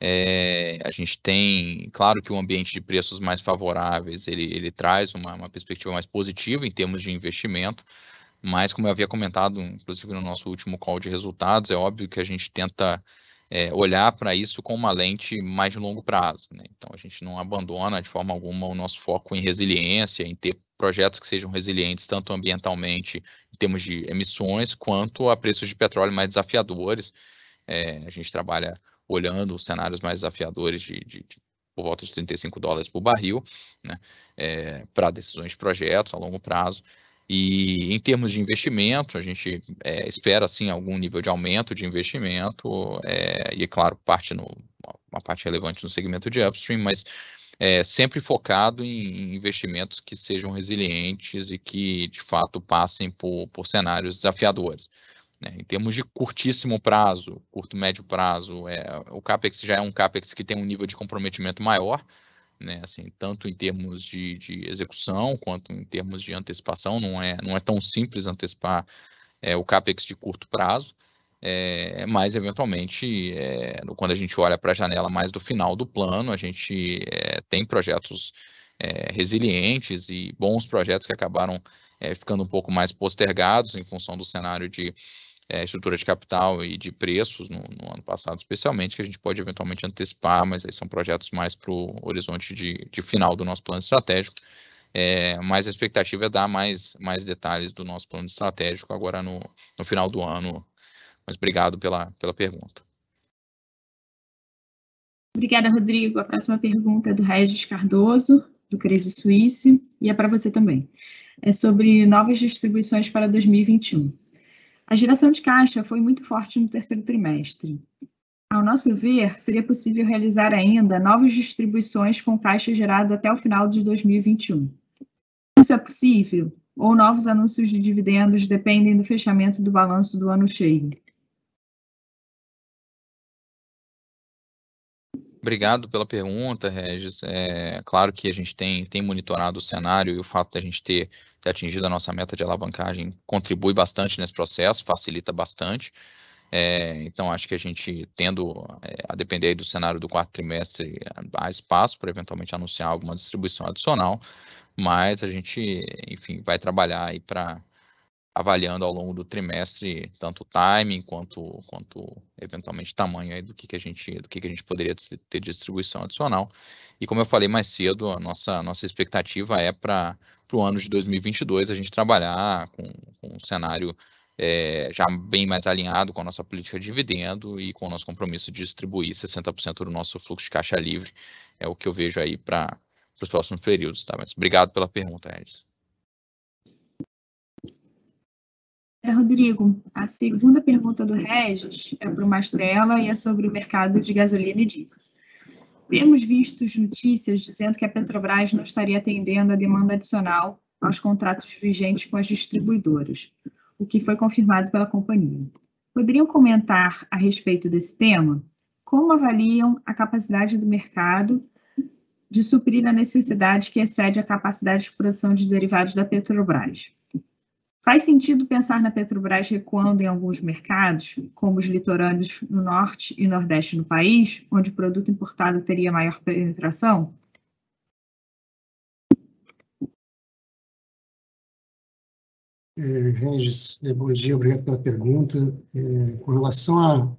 É, a gente tem, claro que o ambiente de preços mais favoráveis, ele, ele traz uma, uma perspectiva mais positiva em termos de investimento, mas como eu havia comentado, inclusive no nosso último call de resultados, é óbvio que a gente tenta é, olhar para isso com uma lente mais de longo prazo. Né? Então, a gente não abandona de forma alguma o nosso foco em resiliência, em ter projetos que sejam resilientes tanto ambientalmente, em termos de emissões, quanto a preços de petróleo mais desafiadores. É, a gente trabalha olhando os cenários mais desafiadores de, de, de por volta de 35 dólares por barril, né, é, para decisões de projetos a longo prazo. E em termos de investimento, a gente é, espera sim algum nível de aumento de investimento, é, e claro, parte no, uma parte relevante no segmento de upstream, mas é, sempre focado em investimentos que sejam resilientes e que de fato passem por, por cenários desafiadores. Né? Em termos de curtíssimo prazo, curto médio prazo, é, o CAPEX já é um CAPEX que tem um nível de comprometimento maior, né? Assim, tanto em termos de, de, execução quanto em termos de antecipação, não é, não é tão simples antecipar é, o CAPEX de curto prazo, é, mas eventualmente, é, quando a gente olha para a janela mais do final do plano, a gente tem projetos resilientes e bons projetos que acabaram ficando um pouco mais postergados em função do cenário de é, estrutura de capital e de preços no, no, ano passado, especialmente, que a gente pode eventualmente antecipar, mas aí são projetos mais para o horizonte de, de, final do nosso plano estratégico. É, mas a expectativa é dar mais, mais detalhes do nosso plano estratégico agora no, no final do ano. Mas obrigado pela, pela pergunta. Obrigada, Rodrigo. A próxima pergunta é do Regis Cardoso, do Credit Suisse, e é para você também. É sobre novas distribuições para 2021. A geração de caixa foi muito forte no terceiro trimestre. Ao nosso ver, seria possível realizar ainda novas distribuições com caixa gerado até o final de 2021. Isso é possível? Ou novos anúncios de dividendos dependem do fechamento do balanço do ano cheio? Obrigado pela pergunta, Regis. É claro que a gente tem, tem monitorado o cenário e o fato de a gente ter, ter atingido a nossa meta de alavancagem contribui bastante nesse processo, facilita bastante. É, então, acho que a gente, tendo é, a depender do cenário do quarto trimestre, há espaço para eventualmente anunciar alguma distribuição adicional, mas a gente, enfim, vai trabalhar aí para avaliando ao longo do trimestre tanto o timing quanto, quanto eventualmente tamanho aí do que, que a gente do que, que a gente poderia ter distribuição adicional. E como eu falei mais cedo, a nossa, nossa expectativa é para o ano de 2022 a gente trabalhar com, com um cenário é, já bem mais alinhado com a nossa política de dividendo e com o nosso compromisso de distribuir 60% do nosso fluxo de caixa livre. É o que eu vejo aí para os próximos períodos. Tá? Mas obrigado pela pergunta, Edson. Rodrigo, a segunda pergunta do Regis é para o Mastrela e é sobre o mercado de gasolina e diesel. Temos visto notícias dizendo que a Petrobras não estaria atendendo a demanda adicional aos contratos vigentes com as distribuidoras, o que foi confirmado pela companhia. Poderiam comentar a respeito desse tema? Como avaliam a capacidade do mercado de suprir a necessidade que excede a capacidade de produção de derivados da Petrobras? Faz sentido pensar na Petrobras recuando em alguns mercados, como os litorâneos no norte e nordeste do país, onde o produto importado teria maior penetração? É, Regis, é, bom dia, obrigado pela pergunta. É, com relação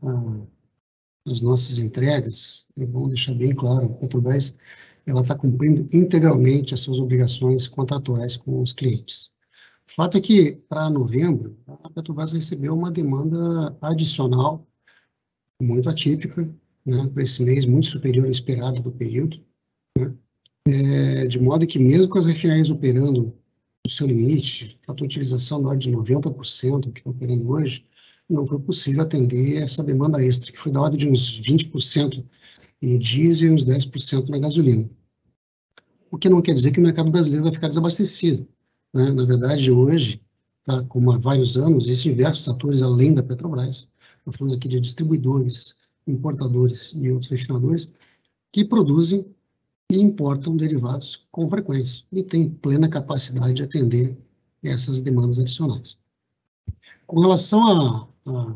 às nossas entregas, é bom deixar bem claro, a Petrobras está cumprindo integralmente as suas obrigações contratuais com os clientes. O fato é que, para novembro, a Petrobras recebeu uma demanda adicional, muito atípica, né, para esse mês, muito superior ao esperado do período. Né? É, de modo que mesmo com as refinarias operando no seu limite, a utilização na ordem de 90%, que está operando hoje, não foi possível atender essa demanda extra, que foi da ordem de uns 20% no diesel e uns 10% na gasolina. O que não quer dizer que o mercado brasileiro vai ficar desabastecido. Né? Na verdade, hoje, tá, como há vários anos, existem diversos atores além da Petrobras, nós falamos aqui de distribuidores, importadores e outros refinadores, que produzem e importam derivados com frequência e têm plena capacidade de atender essas demandas adicionais. Com relação à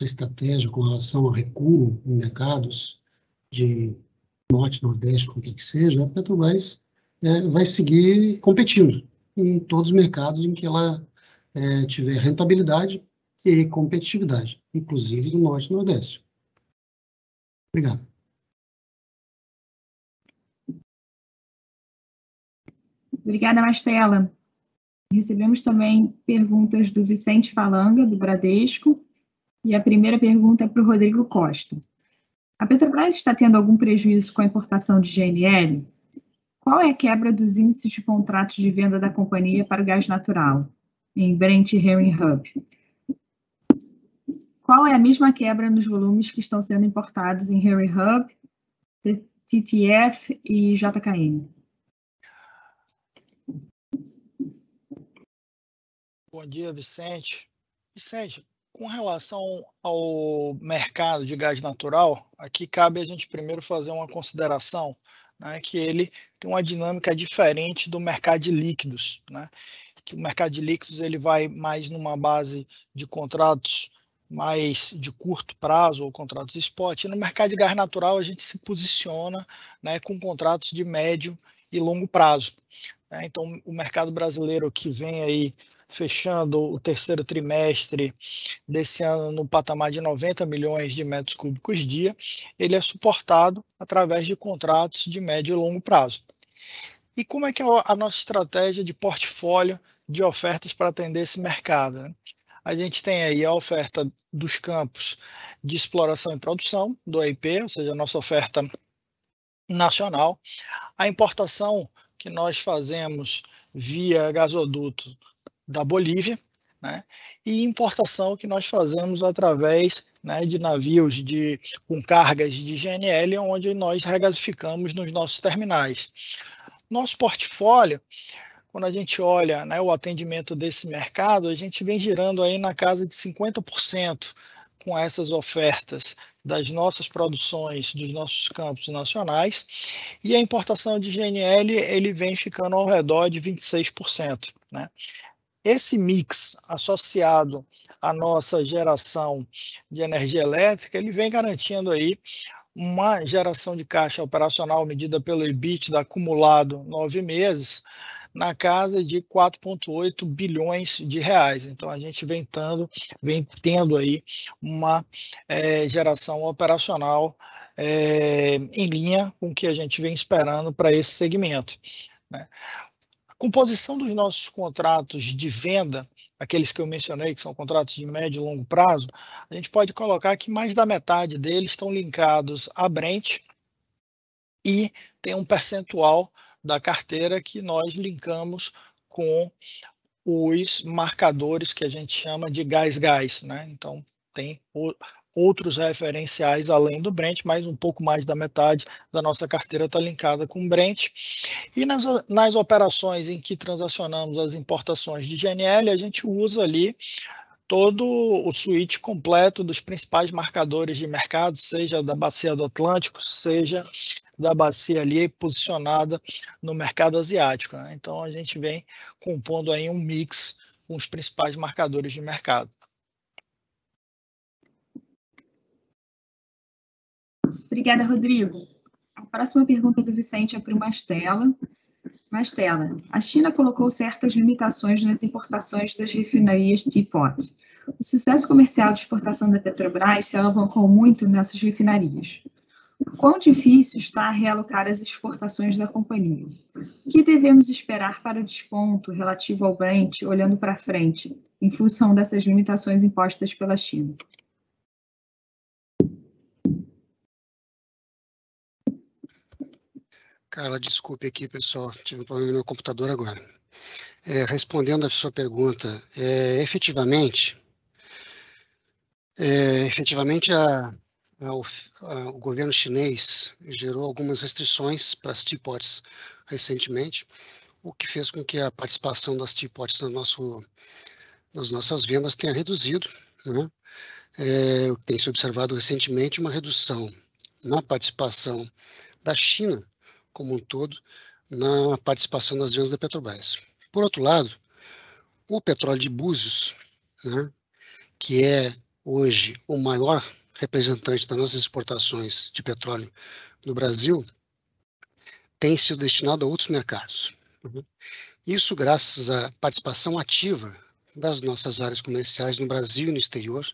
estratégia, com relação ao recuo em mercados de norte, nordeste, o que que seja, a Petrobras é, vai seguir competindo em todos os mercados em que ela é, tiver rentabilidade e competitividade, inclusive no norte e nordeste. Obrigado. Obrigada, Mastela. Recebemos também perguntas do Vicente Falanga, do Bradesco, e a primeira pergunta é para o Rodrigo Costa. A Petrobras está tendo algum prejuízo com a importação de GNL? Qual é a quebra dos índices de contratos de venda da companhia para o gás natural, em Brent Henry Hub? Qual é a mesma quebra nos volumes que estão sendo importados em Henry Hub, TTF e JKM? Bom dia, Vicente. Vicente, com relação ao mercado de gás natural, aqui cabe a gente primeiro fazer uma consideração, né, que ele tem uma dinâmica diferente do mercado de líquidos, né? Que o mercado de líquidos ele vai mais numa base de contratos mais de curto prazo ou contratos spot. E no mercado de gás natural a gente se posiciona, né, com contratos de médio e longo prazo. Né? Então o mercado brasileiro que vem aí fechando o terceiro trimestre desse ano no patamar de 90 milhões de metros cúbicos dia, ele é suportado através de contratos de médio e longo prazo. E como é que é a nossa estratégia de portfólio de ofertas para atender esse mercado? Né? A gente tem aí a oferta dos campos de exploração e produção do EIP, ou seja, a nossa oferta nacional, a importação que nós fazemos via gasoduto da Bolívia, né? e importação que nós fazemos através né, de navios de, com cargas de GNL, onde nós regasificamos nos nossos terminais. Nosso portfólio, quando a gente olha né, o atendimento desse mercado, a gente vem girando aí na casa de 50% com essas ofertas das nossas produções dos nossos campos nacionais e a importação de GNL ele vem ficando ao redor de 26%, né? Esse mix associado à nossa geração de energia elétrica, ele vem garantindo aí uma geração de caixa operacional medida pelo EBITDA acumulado nove meses na casa de 4,8 bilhões de reais. Então a gente vem tendo, vem tendo aí uma é, geração operacional é, em linha com o que a gente vem esperando para esse segmento. Né? Composição dos nossos contratos de venda, aqueles que eu mencionei, que são contratos de médio e longo prazo, a gente pode colocar que mais da metade deles estão linkados a Brent e tem um percentual da carteira que nós linkamos com os marcadores que a gente chama de gás-gás, né? Então tem outros referenciais além do Brent, mas um pouco mais da metade da nossa carteira está linkada com o Brent. E nas, nas operações em que transacionamos as importações de GNL, a gente usa ali todo o suíte completo dos principais marcadores de mercado, seja da bacia do Atlântico, seja da bacia ali posicionada no mercado asiático. Né? Então a gente vem compondo aí um mix com os principais marcadores de mercado. Obrigada, Rodrigo. A próxima pergunta do Vicente é para o Mastela. Mastela, a China colocou certas limitações nas importações das refinarias Teapot. O sucesso comercial de exportação da Petrobras se alavancou muito nessas refinarias. Quão difícil está realocar as exportações da companhia? O que devemos esperar para o desconto relativo ao Brent, olhando para frente, em função dessas limitações impostas pela China? Carla, desculpe aqui, pessoal, tive um problema no meu computador agora. É, respondendo a sua pergunta, é, efetivamente, é, efetivamente a, a, a, o governo chinês gerou algumas restrições para as teapots recentemente, o que fez com que a participação das teapots no nosso, nas nossas vendas tenha reduzido. Né? É, tem se observado recentemente uma redução na participação da China como um todo na participação das vendas da Petrobras. Por outro lado, o petróleo de Búzios, né, que é hoje o maior representante das nossas exportações de petróleo no Brasil, tem sido destinado a outros mercados. Uhum. Isso graças à participação ativa das nossas áreas comerciais no Brasil e no exterior,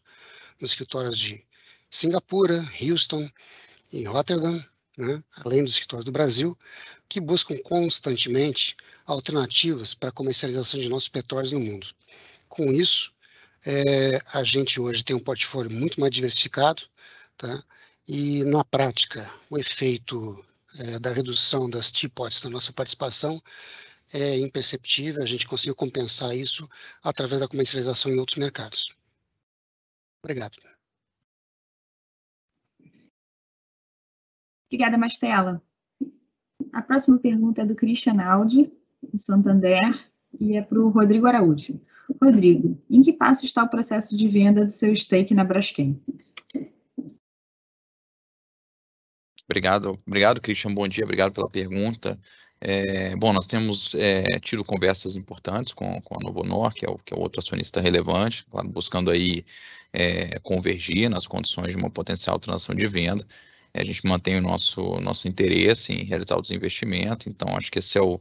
nos escritórios de Singapura, Houston e Rotterdam, né, além dos escritórios do Brasil, que buscam constantemente alternativas para a comercialização de nossos petróleos no mundo. Com isso, é, a gente hoje tem um portfólio muito mais diversificado, tá? e na prática, o efeito é, da redução das teapots na nossa participação é imperceptível, a gente conseguiu compensar isso através da comercialização em outros mercados. Obrigado. Obrigada, Mastela. A próxima pergunta é do Christian Aldi, do Santander, e é para o Rodrigo Araújo. Rodrigo, em que passo está o processo de venda do seu stake na Braskem? Obrigado, obrigado, Christian. Bom dia, obrigado pela pergunta. É, bom, nós temos é, tido conversas importantes com, com a Novonor, que é, o, que é outro acionista relevante, claro, buscando aí é, convergir nas condições de uma potencial transação de venda. A gente mantém o nosso, nosso interesse em realizar o desinvestimento, então acho que esse é o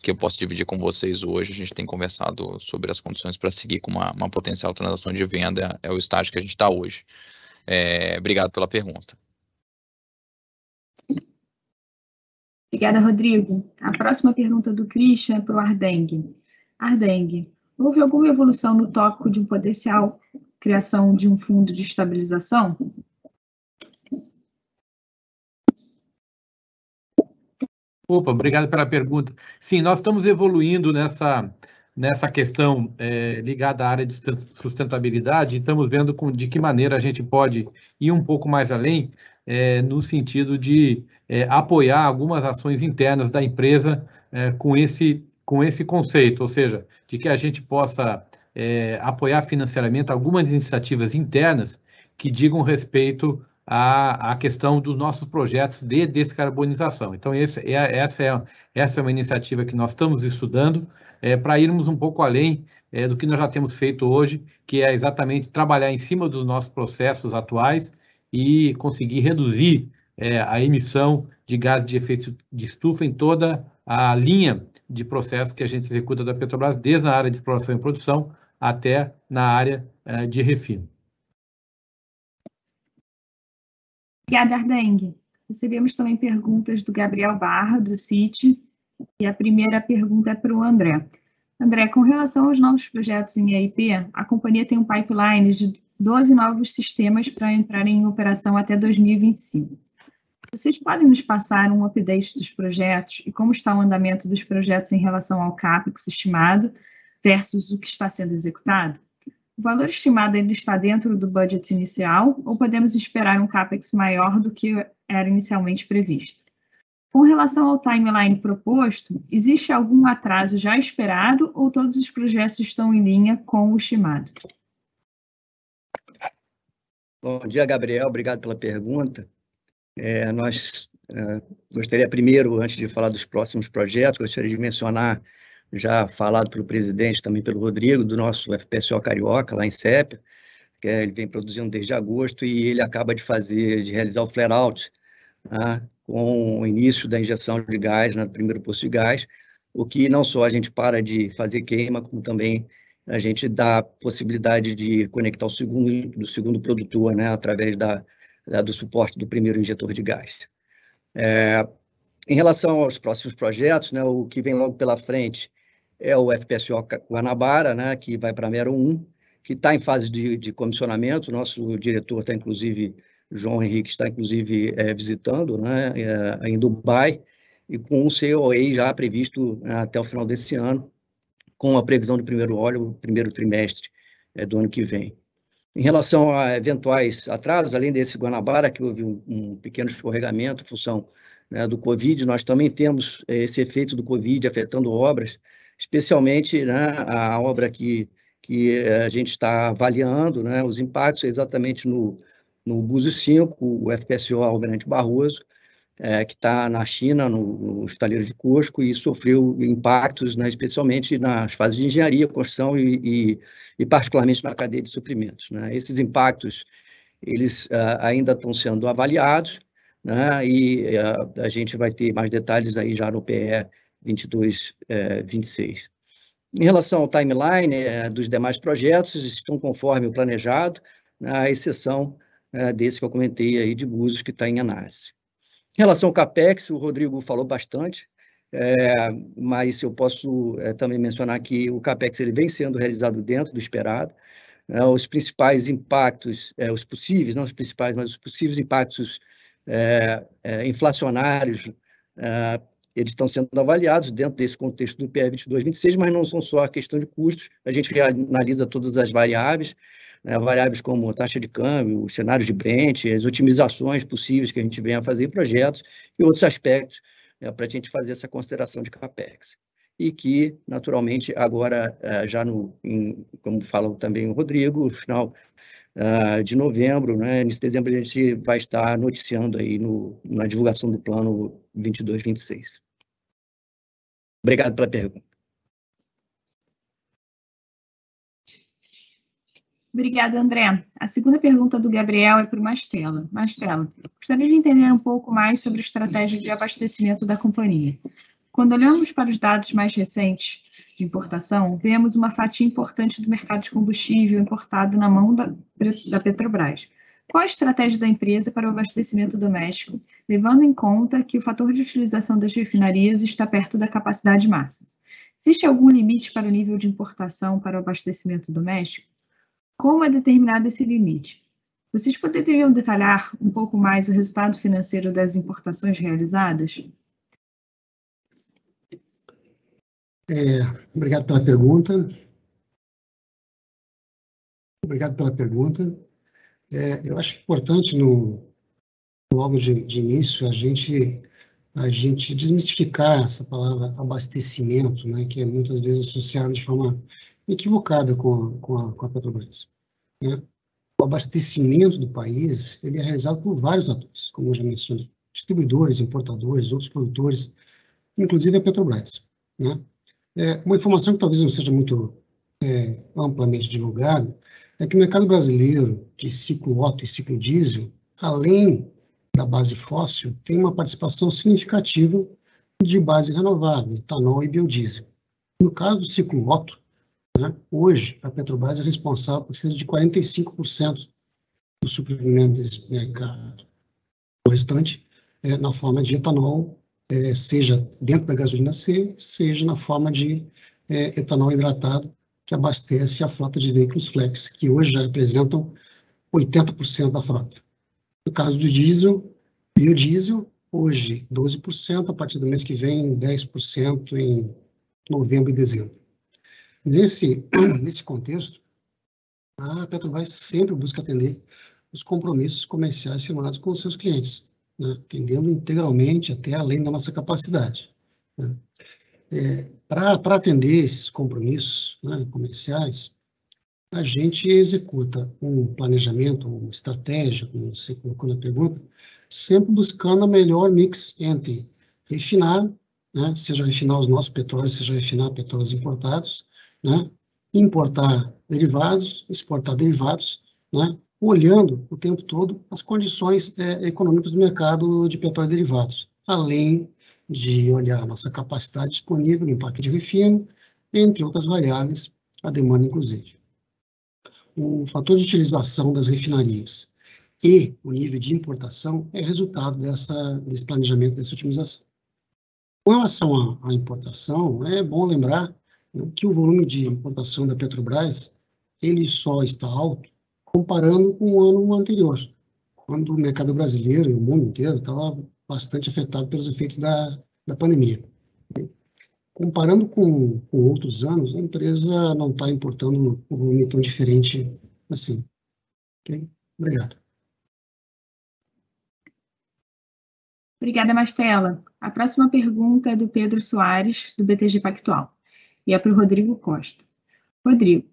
que eu posso dividir com vocês hoje. A gente tem conversado sobre as condições para seguir com uma, uma, potencial transação de venda, é o estágio que a gente está hoje. É, obrigado pela pergunta. Obrigada, Rodrigo. A próxima pergunta do Christian é para o Ardengue. Ardengue, houve alguma evolução no tópico de um potencial criação de um fundo de estabilização? Opa, obrigado pela pergunta. Sim, nós estamos evoluindo nessa, nessa questão é, ligada à área de sustentabilidade e estamos vendo com, de que maneira a gente pode ir um pouco mais além é, no sentido de é, apoiar algumas ações internas da empresa com, esse, com esse conceito, ou seja, de que a gente possa apoiar financeiramente algumas iniciativas internas que digam respeito a, a questão dos nossos projetos de descarbonização. Então, esse, é, essa, é, essa é uma iniciativa que nós estamos estudando é, para irmos um pouco além é, do que nós já temos feito hoje, que é exatamente trabalhar em cima dos nossos processos atuais e conseguir reduzir é, a emissão de gases de efeito de estufa em toda a linha de processos que a gente executa da Petrobras, desde a área de exploração e produção até na área é, de refino. Obrigada, Ardengue. Recebemos também perguntas do Gabriel Barra, do CIT, e a primeira pergunta é para o André. André, com relação aos novos projetos em EIP, a companhia tem um pipeline de 12 novos sistemas para entrarem em operação até 2025. Vocês podem nos passar um update dos projetos e como está o andamento dos projetos em relação ao CAPEX estimado versus o que está sendo executado? O valor estimado ainda está dentro do budget inicial ou podemos esperar um CAPEX maior do que era inicialmente previsto? Com relação ao timeline proposto, existe algum atraso já esperado ou todos os projetos estão em linha com o estimado? Bom dia, Gabriel. Obrigado pela pergunta. É, nós é, gostaria primeiro, antes de falar dos próximos projetos, gostaria de mencionar já falado pelo presidente, também pelo Rodrigo, do nosso FPSO Carioca, lá em Sépia, que é, ele vem produzindo desde agosto e ele acaba de fazer, de realizar o flare-out né, com o início da injeção de gás no primeiro poço de gás, o que não só a gente para de fazer queima, como também a gente dá a possibilidade de conectar o segundo, do segundo produtor, né, através da, da, do suporte do primeiro injetor de gás. É, em relação aos próximos projetos, né, o que vem logo pela frente é o FPSO Guanabara, né, que vai para a Mero 1, que está em fase de, de comissionamento. Nosso diretor está, inclusive, João Henrique está, inclusive, é, visitando né, é, em Dubai. e com um COE já previsto né, até o final desse ano, com a previsão do primeiro óleo, primeiro trimestre é, do ano que vem. Em relação a eventuais atrasos, além desse Guanabara, que houve um, um pequeno escorregamento em função né, do Covid, nós também temos é, esse efeito do Covid afetando obras, especialmente né, a obra que, que é, a gente está avaliando, né, os impactos exatamente no, no Búzios 5, o FPSO Almirante Barroso, é, que está na China, no, no estaleiro de Cusco, e sofreu impactos, né, especialmente nas fases de engenharia, construção e, e, e particularmente na cadeia de suprimentos. Né? Esses impactos, eles uh, ainda estão sendo avaliados, né, e uh, a gente vai ter mais detalhes aí já no PE 22, uh, 26. Em relação ao timeline eh, dos demais projetos, estão conforme o planejado, né, à exceção eh, desse que eu comentei aí de Búzios, que está em análise. Em relação ao CAPEX, o Rodrigo falou bastante, é, mas eu posso é, também mencionar que o CAPEX ele vem sendo realizado dentro do esperado. É, os principais impactos, é, os possíveis, não os principais, mas os possíveis impactos é, é, inflacionários, eles estão sendo avaliados dentro desse contexto do PE 22-26, mas não são só a questão de custos, a gente analisa todas as variáveis, né, variáveis como taxa de câmbio, os cenários de Brent, as otimizações possíveis que a gente venha a fazer em projetos e outros aspectos né, para a gente fazer essa consideração de CAPEX. E que, naturalmente, agora, eh, já no, em, como fala também o Rodrigo, no final uh, de novembro, né, nesse dezembro, a gente vai estar noticiando aí no, na divulgação do plano 22-26. Obrigado pela pergunta. Obrigada, André. A segunda pergunta do Gabriel é para o Mastella. Mastella, gostaria de entender um pouco mais sobre a estratégia de abastecimento da companhia. Quando olhamos para os dados mais recentes de importação, vemos uma fatia importante do mercado de combustível importado na mão da, da Petrobras. Qual a estratégia da empresa para o abastecimento doméstico, levando em conta que o fator de utilização das refinarias está perto da capacidade máxima? Existe algum limite para o nível de importação para o abastecimento doméstico? Como é determinado esse limite? Vocês poderiam detalhar um pouco mais o resultado financeiro das importações realizadas? É, obrigado pela pergunta. Obrigado pela pergunta. É, eu acho importante no, logo de, de, início a gente a gente desmistificar essa palavra abastecimento, né, que é muitas vezes associada de forma equivocada com, com, a, com a Petrobras. Né? O abastecimento do país ele é realizado por vários atores, como eu já mencionei, distribuidores, importadores, outros produtores, inclusive a Petrobras. Né? É, uma informação que talvez não seja muito é, amplamente divulgada é que o mercado brasileiro de ciclo Otto e ciclo diesel, além da base fóssil, tem uma participação significativa de base renovável, etanol e biodiesel. No caso do ciclo Otto, né? Hoje, a Petrobras é responsável por cerca de 45% do suprimento desse mercado. O restante é na forma de etanol, é, seja dentro da gasolina C, seja na forma de é, etanol hidratado, que abastece a frota de veículos flex, que hoje já representam 80% da frota. No caso do diesel, biodiesel, hoje 12%, a partir do mês que vem 10% em novembro e dezembro. Nesse, nesse contexto, a Petrobras sempre busca atender os compromissos comerciais firmados com os seus clientes, né, atendendo integralmente até além da nossa capacidade. Né. É, Para atender esses compromissos né, comerciais, a gente executa um planejamento, uma estratégia, como você colocou na pergunta, sempre buscando a melhor mix entre refinar, né, seja refinar os nossos petróleos, seja refinar petróleos importados, né? importar derivados, exportar derivados, né? Olhando o tempo todo as condições é, econômicas do mercado de petróleo e derivados, além de olhar a nossa capacidade disponível no empaque de refino, entre outras variáveis, a demanda inclusive. O fator de utilização das refinarias e o nível de importação é resultado dessa, desse planejamento, dessa otimização. Com relação à importação, é bom lembrar que o volume de importação da Petrobras ele só está alto comparando com o ano anterior, quando o mercado brasileiro e o mundo inteiro estava bastante afetado pelos efeitos da, da pandemia. Comparando com, com outros anos, a empresa não está importando um volume tão diferente assim. Okay? Obrigado. Obrigada, Mastela. A próxima pergunta é do Pedro Soares, do BTG Pactual, e é para o Rodrigo Costa. Rodrigo,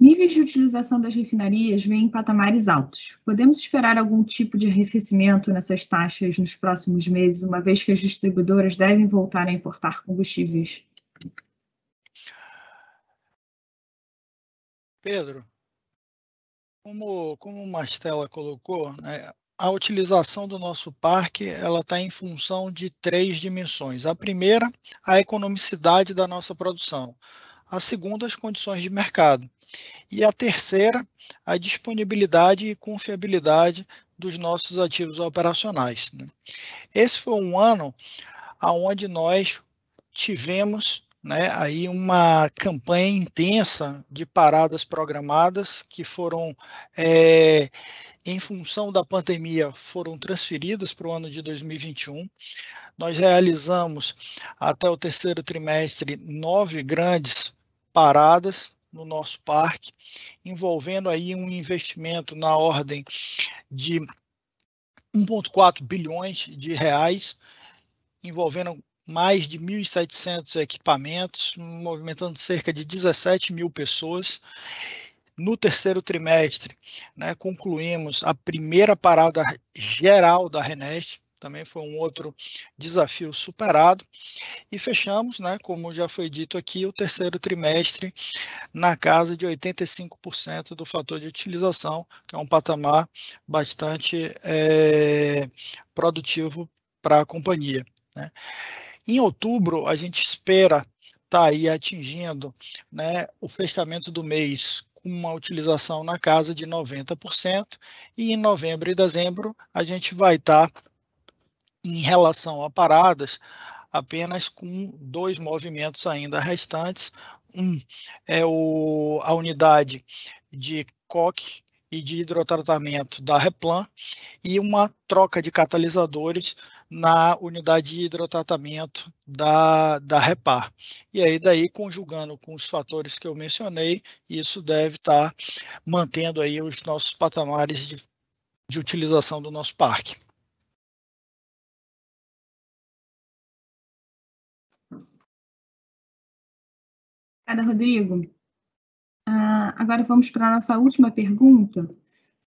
níveis de utilização das refinarias vêm em patamares altos. Podemos esperar algum tipo de arrefecimento nessas taxas nos próximos meses, uma vez que as distribuidoras devem voltar a importar combustíveis? Pedro, como, como o colocou, né, a utilização do nosso parque ela está em função de três dimensões. A primeira, a economicidade da nossa produção. A segunda, as condições de mercado. E a terceira, a disponibilidade e confiabilidade dos nossos ativos operacionais. Né? Esse foi um ano onde nós tivemos né, aí uma campanha intensa de paradas programadas que foram é, em função da pandemia, foram transferidas para o ano de 2021. Nós realizamos, até o terceiro trimestre, nove grandes paradas no nosso parque, envolvendo aí um investimento na ordem de 1,4 bilhões de reais, envolvendo mais de 1.700 equipamentos, movimentando cerca de 17 mil pessoas. No terceiro trimestre, né, concluímos a primeira parada geral da Renest, também foi um outro desafio superado. E fechamos, né, como já foi dito aqui, o terceiro trimestre na casa de 85% do fator de utilização, que é um patamar bastante é, produtivo para a companhia. Né. Em outubro, a gente espera estar tá aí atingindo né, o fechamento do mês com uma utilização na casa de 90%, e em novembro e dezembro a gente vai estar, tá, em relação a paradas, apenas com dois movimentos ainda restantes. Um é o, a unidade de coque e de hidrotratamento da Replan e uma troca de catalisadores na unidade de hidrotratamento da, da Repar. E aí, daí, conjugando com os fatores que eu mencionei, isso deve estar mantendo aí os nossos patamares de, de utilização do nosso parque. Obrigada, Rodrigo. Uh, agora vamos para a nossa última pergunta,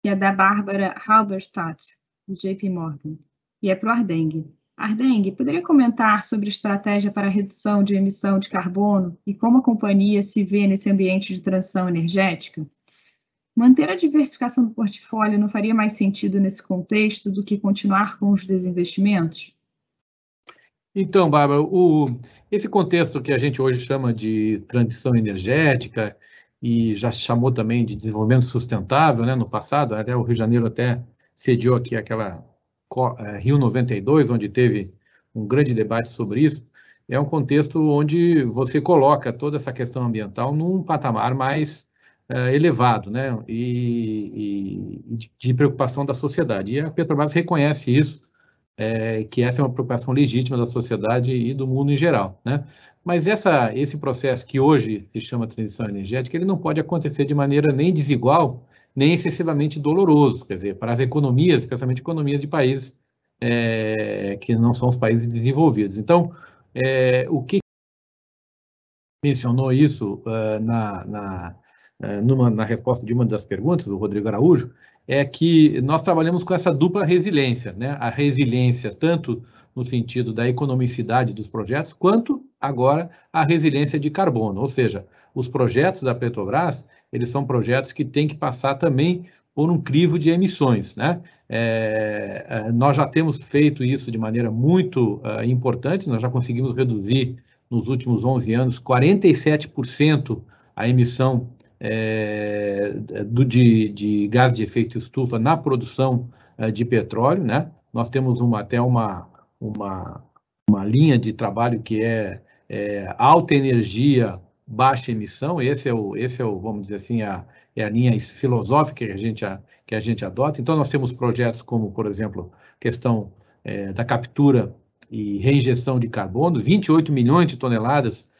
que é da Bárbara Halberstadt, do JP Morgan e é para o Ardeng. Ardeng, poderia comentar sobre a estratégia para a redução de emissão de carbono e como a companhia se vê nesse ambiente de transição energética? Manter a diversificação do portfólio não faria mais sentido nesse contexto do que continuar com os desinvestimentos? Então, Bárbara, o, esse contexto que a gente hoje chama de transição energética e já chamou também de desenvolvimento sustentável, né, no passado, até o Rio de Janeiro até sediou aqui aquela é, Rio 92, onde teve um grande debate sobre isso, é um contexto onde você coloca toda essa questão ambiental num patamar mais é, elevado, né, e, e, de preocupação da sociedade. E a Petrobras reconhece isso, é, que essa é uma preocupação legítima da sociedade e do mundo em geral, né? Mas essa, esse processo que hoje se chama transição energética, ele não pode acontecer de maneira nem desigual, nem excessivamente doloroso, quer dizer, para as economias, especialmente economias de países é, que não são os países desenvolvidos. Então, é, o que mencionou isso uh, na, na, uh, numa, na resposta de uma das perguntas do Rodrigo Araújo, é que nós trabalhamos com essa dupla resiliência, né? a resiliência tanto no sentido da economicidade dos projetos, quanto agora a resiliência de carbono, ou seja, os projetos da Petrobras, eles são projetos que têm que passar também por um crivo de emissões. Né? É, é nós já temos feito isso de maneira muito uh, importante, nós já conseguimos reduzir nos últimos 11 anos 47% a emissão é, do, de, de, gás de efeito estufa na produção uh, de petróleo. Né? Nós temos uma, até uma, uma, uma linha de trabalho que é, é alta energia baixa emissão, esse é o, esse é o vamos dizer assim, a, é a linha filosófica que a, gente, a, que a gente adota. Então, nós temos projetos como, por exemplo, questão é, da captura e reinjeção de carbono, 28 milhões de toneladas é,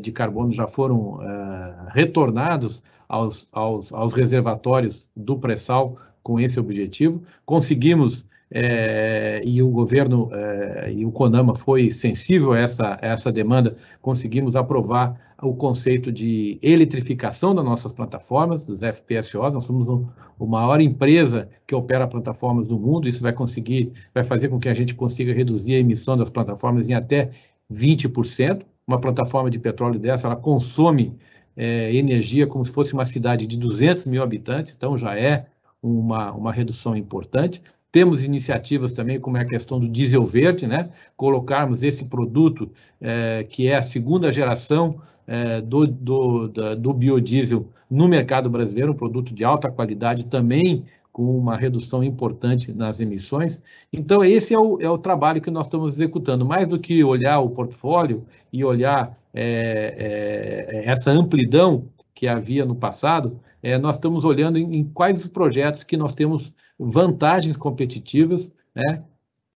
de carbono já foram é, retornados aos, aos, aos reservatórios do pré-sal com esse objetivo. Conseguimos, é, e o governo é, e o CONAMA foi sensível a essa, a essa demanda, conseguimos aprovar o conceito de eletrificação das nossas plataformas, dos FPSO. Nós somos a maior empresa que opera plataformas do mundo. Isso vai conseguir, vai fazer com que a gente consiga reduzir a emissão das plataformas em até 20%. Uma plataforma de petróleo dessa, ela consome é, energia como se fosse uma cidade de 200 mil habitantes, então já é uma, uma redução importante. Temos iniciativas também, como é a questão do diesel verde, né? Colocarmos esse produto, é, que é a segunda geração é, do, do, do biodiesel no mercado brasileiro, um produto de alta qualidade também com uma redução importante nas emissões. Então, esse é o, é o trabalho que nós estamos executando. Mais do que olhar o portfólio e olhar é, é, essa amplidão que havia no passado, é, nós estamos olhando em, em, quais os projetos que nós temos vantagens competitivas, né?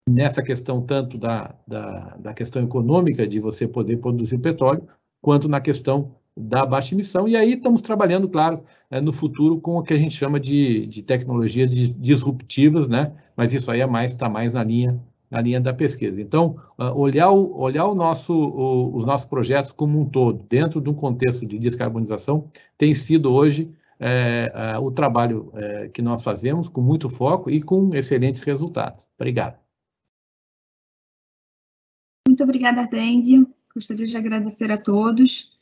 nessa questão tanto da, da, da questão econômica de você poder produzir petróleo, quanto na questão da baixa emissão. E aí estamos trabalhando, claro, é, no futuro com o que a gente chama de, de tecnologias disruptivas, né? Mas isso aí é mais está mais na linha na linha da pesquisa. Então, uh, olhar, o, olhar o nosso, o, os nossos projetos como um todo, dentro de um contexto de descarbonização, tem sido hoje é, é, o trabalho é, que nós fazemos com muito foco e com excelentes resultados. Obrigado. Muito obrigada, Dengue. Gostaria de agradecer a todos.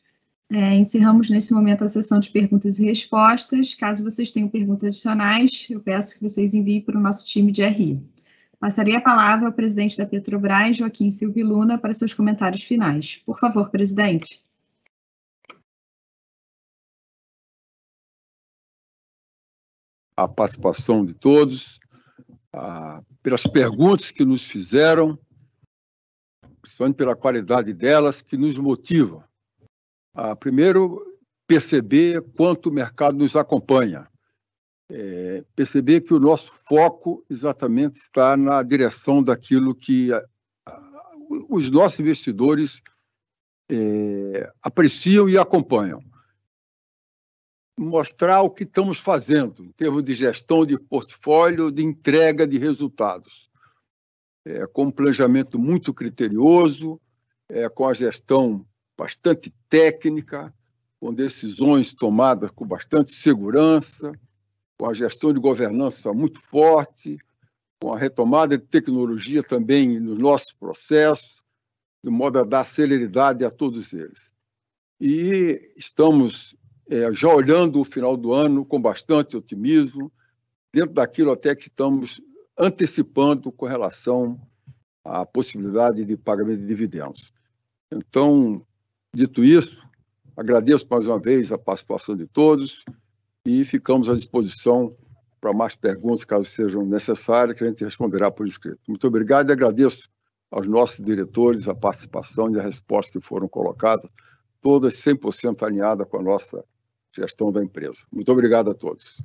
É, encerramos nesse momento a sessão de perguntas e respostas. Caso vocês tenham perguntas adicionais, eu peço que vocês enviem para o nosso time de RI. Passaria a palavra ao presidente da Petrobras, Joaquim Silvio Luna, para seus comentários finais. Por favor, presidente. A participação de todos, a, pelas perguntas que nos fizeram, principalmente pela qualidade delas, que nos motivam primeiro, perceber quanto o mercado nos acompanha. É, perceber que o nosso foco exatamente está na direção daquilo que a, a, os nossos investidores é, apreciam e acompanham. Mostrar o que estamos fazendo em termos de gestão de portfólio, de entrega de resultados. É, com um planejamento muito criterioso, é, com a gestão bastante técnica, com decisões tomadas com bastante segurança, com a gestão de governança muito forte, com a retomada de tecnologia também nos nossos processos, de modo a dar celeridade a todos eles. E estamos é, já olhando o final do ano com bastante otimismo, dentro daquilo até que estamos antecipando com relação à possibilidade de pagamento de dividendos. Então, Dito isso, agradeço mais uma vez a participação de todos e ficamos à disposição para mais perguntas, caso sejam necessárias, que a gente responderá por escrito. Muito obrigado e agradeço aos nossos diretores a participação e a resposta que foram colocadas, todas 100% alinhadas com a nossa gestão da empresa. Muito obrigado a todos.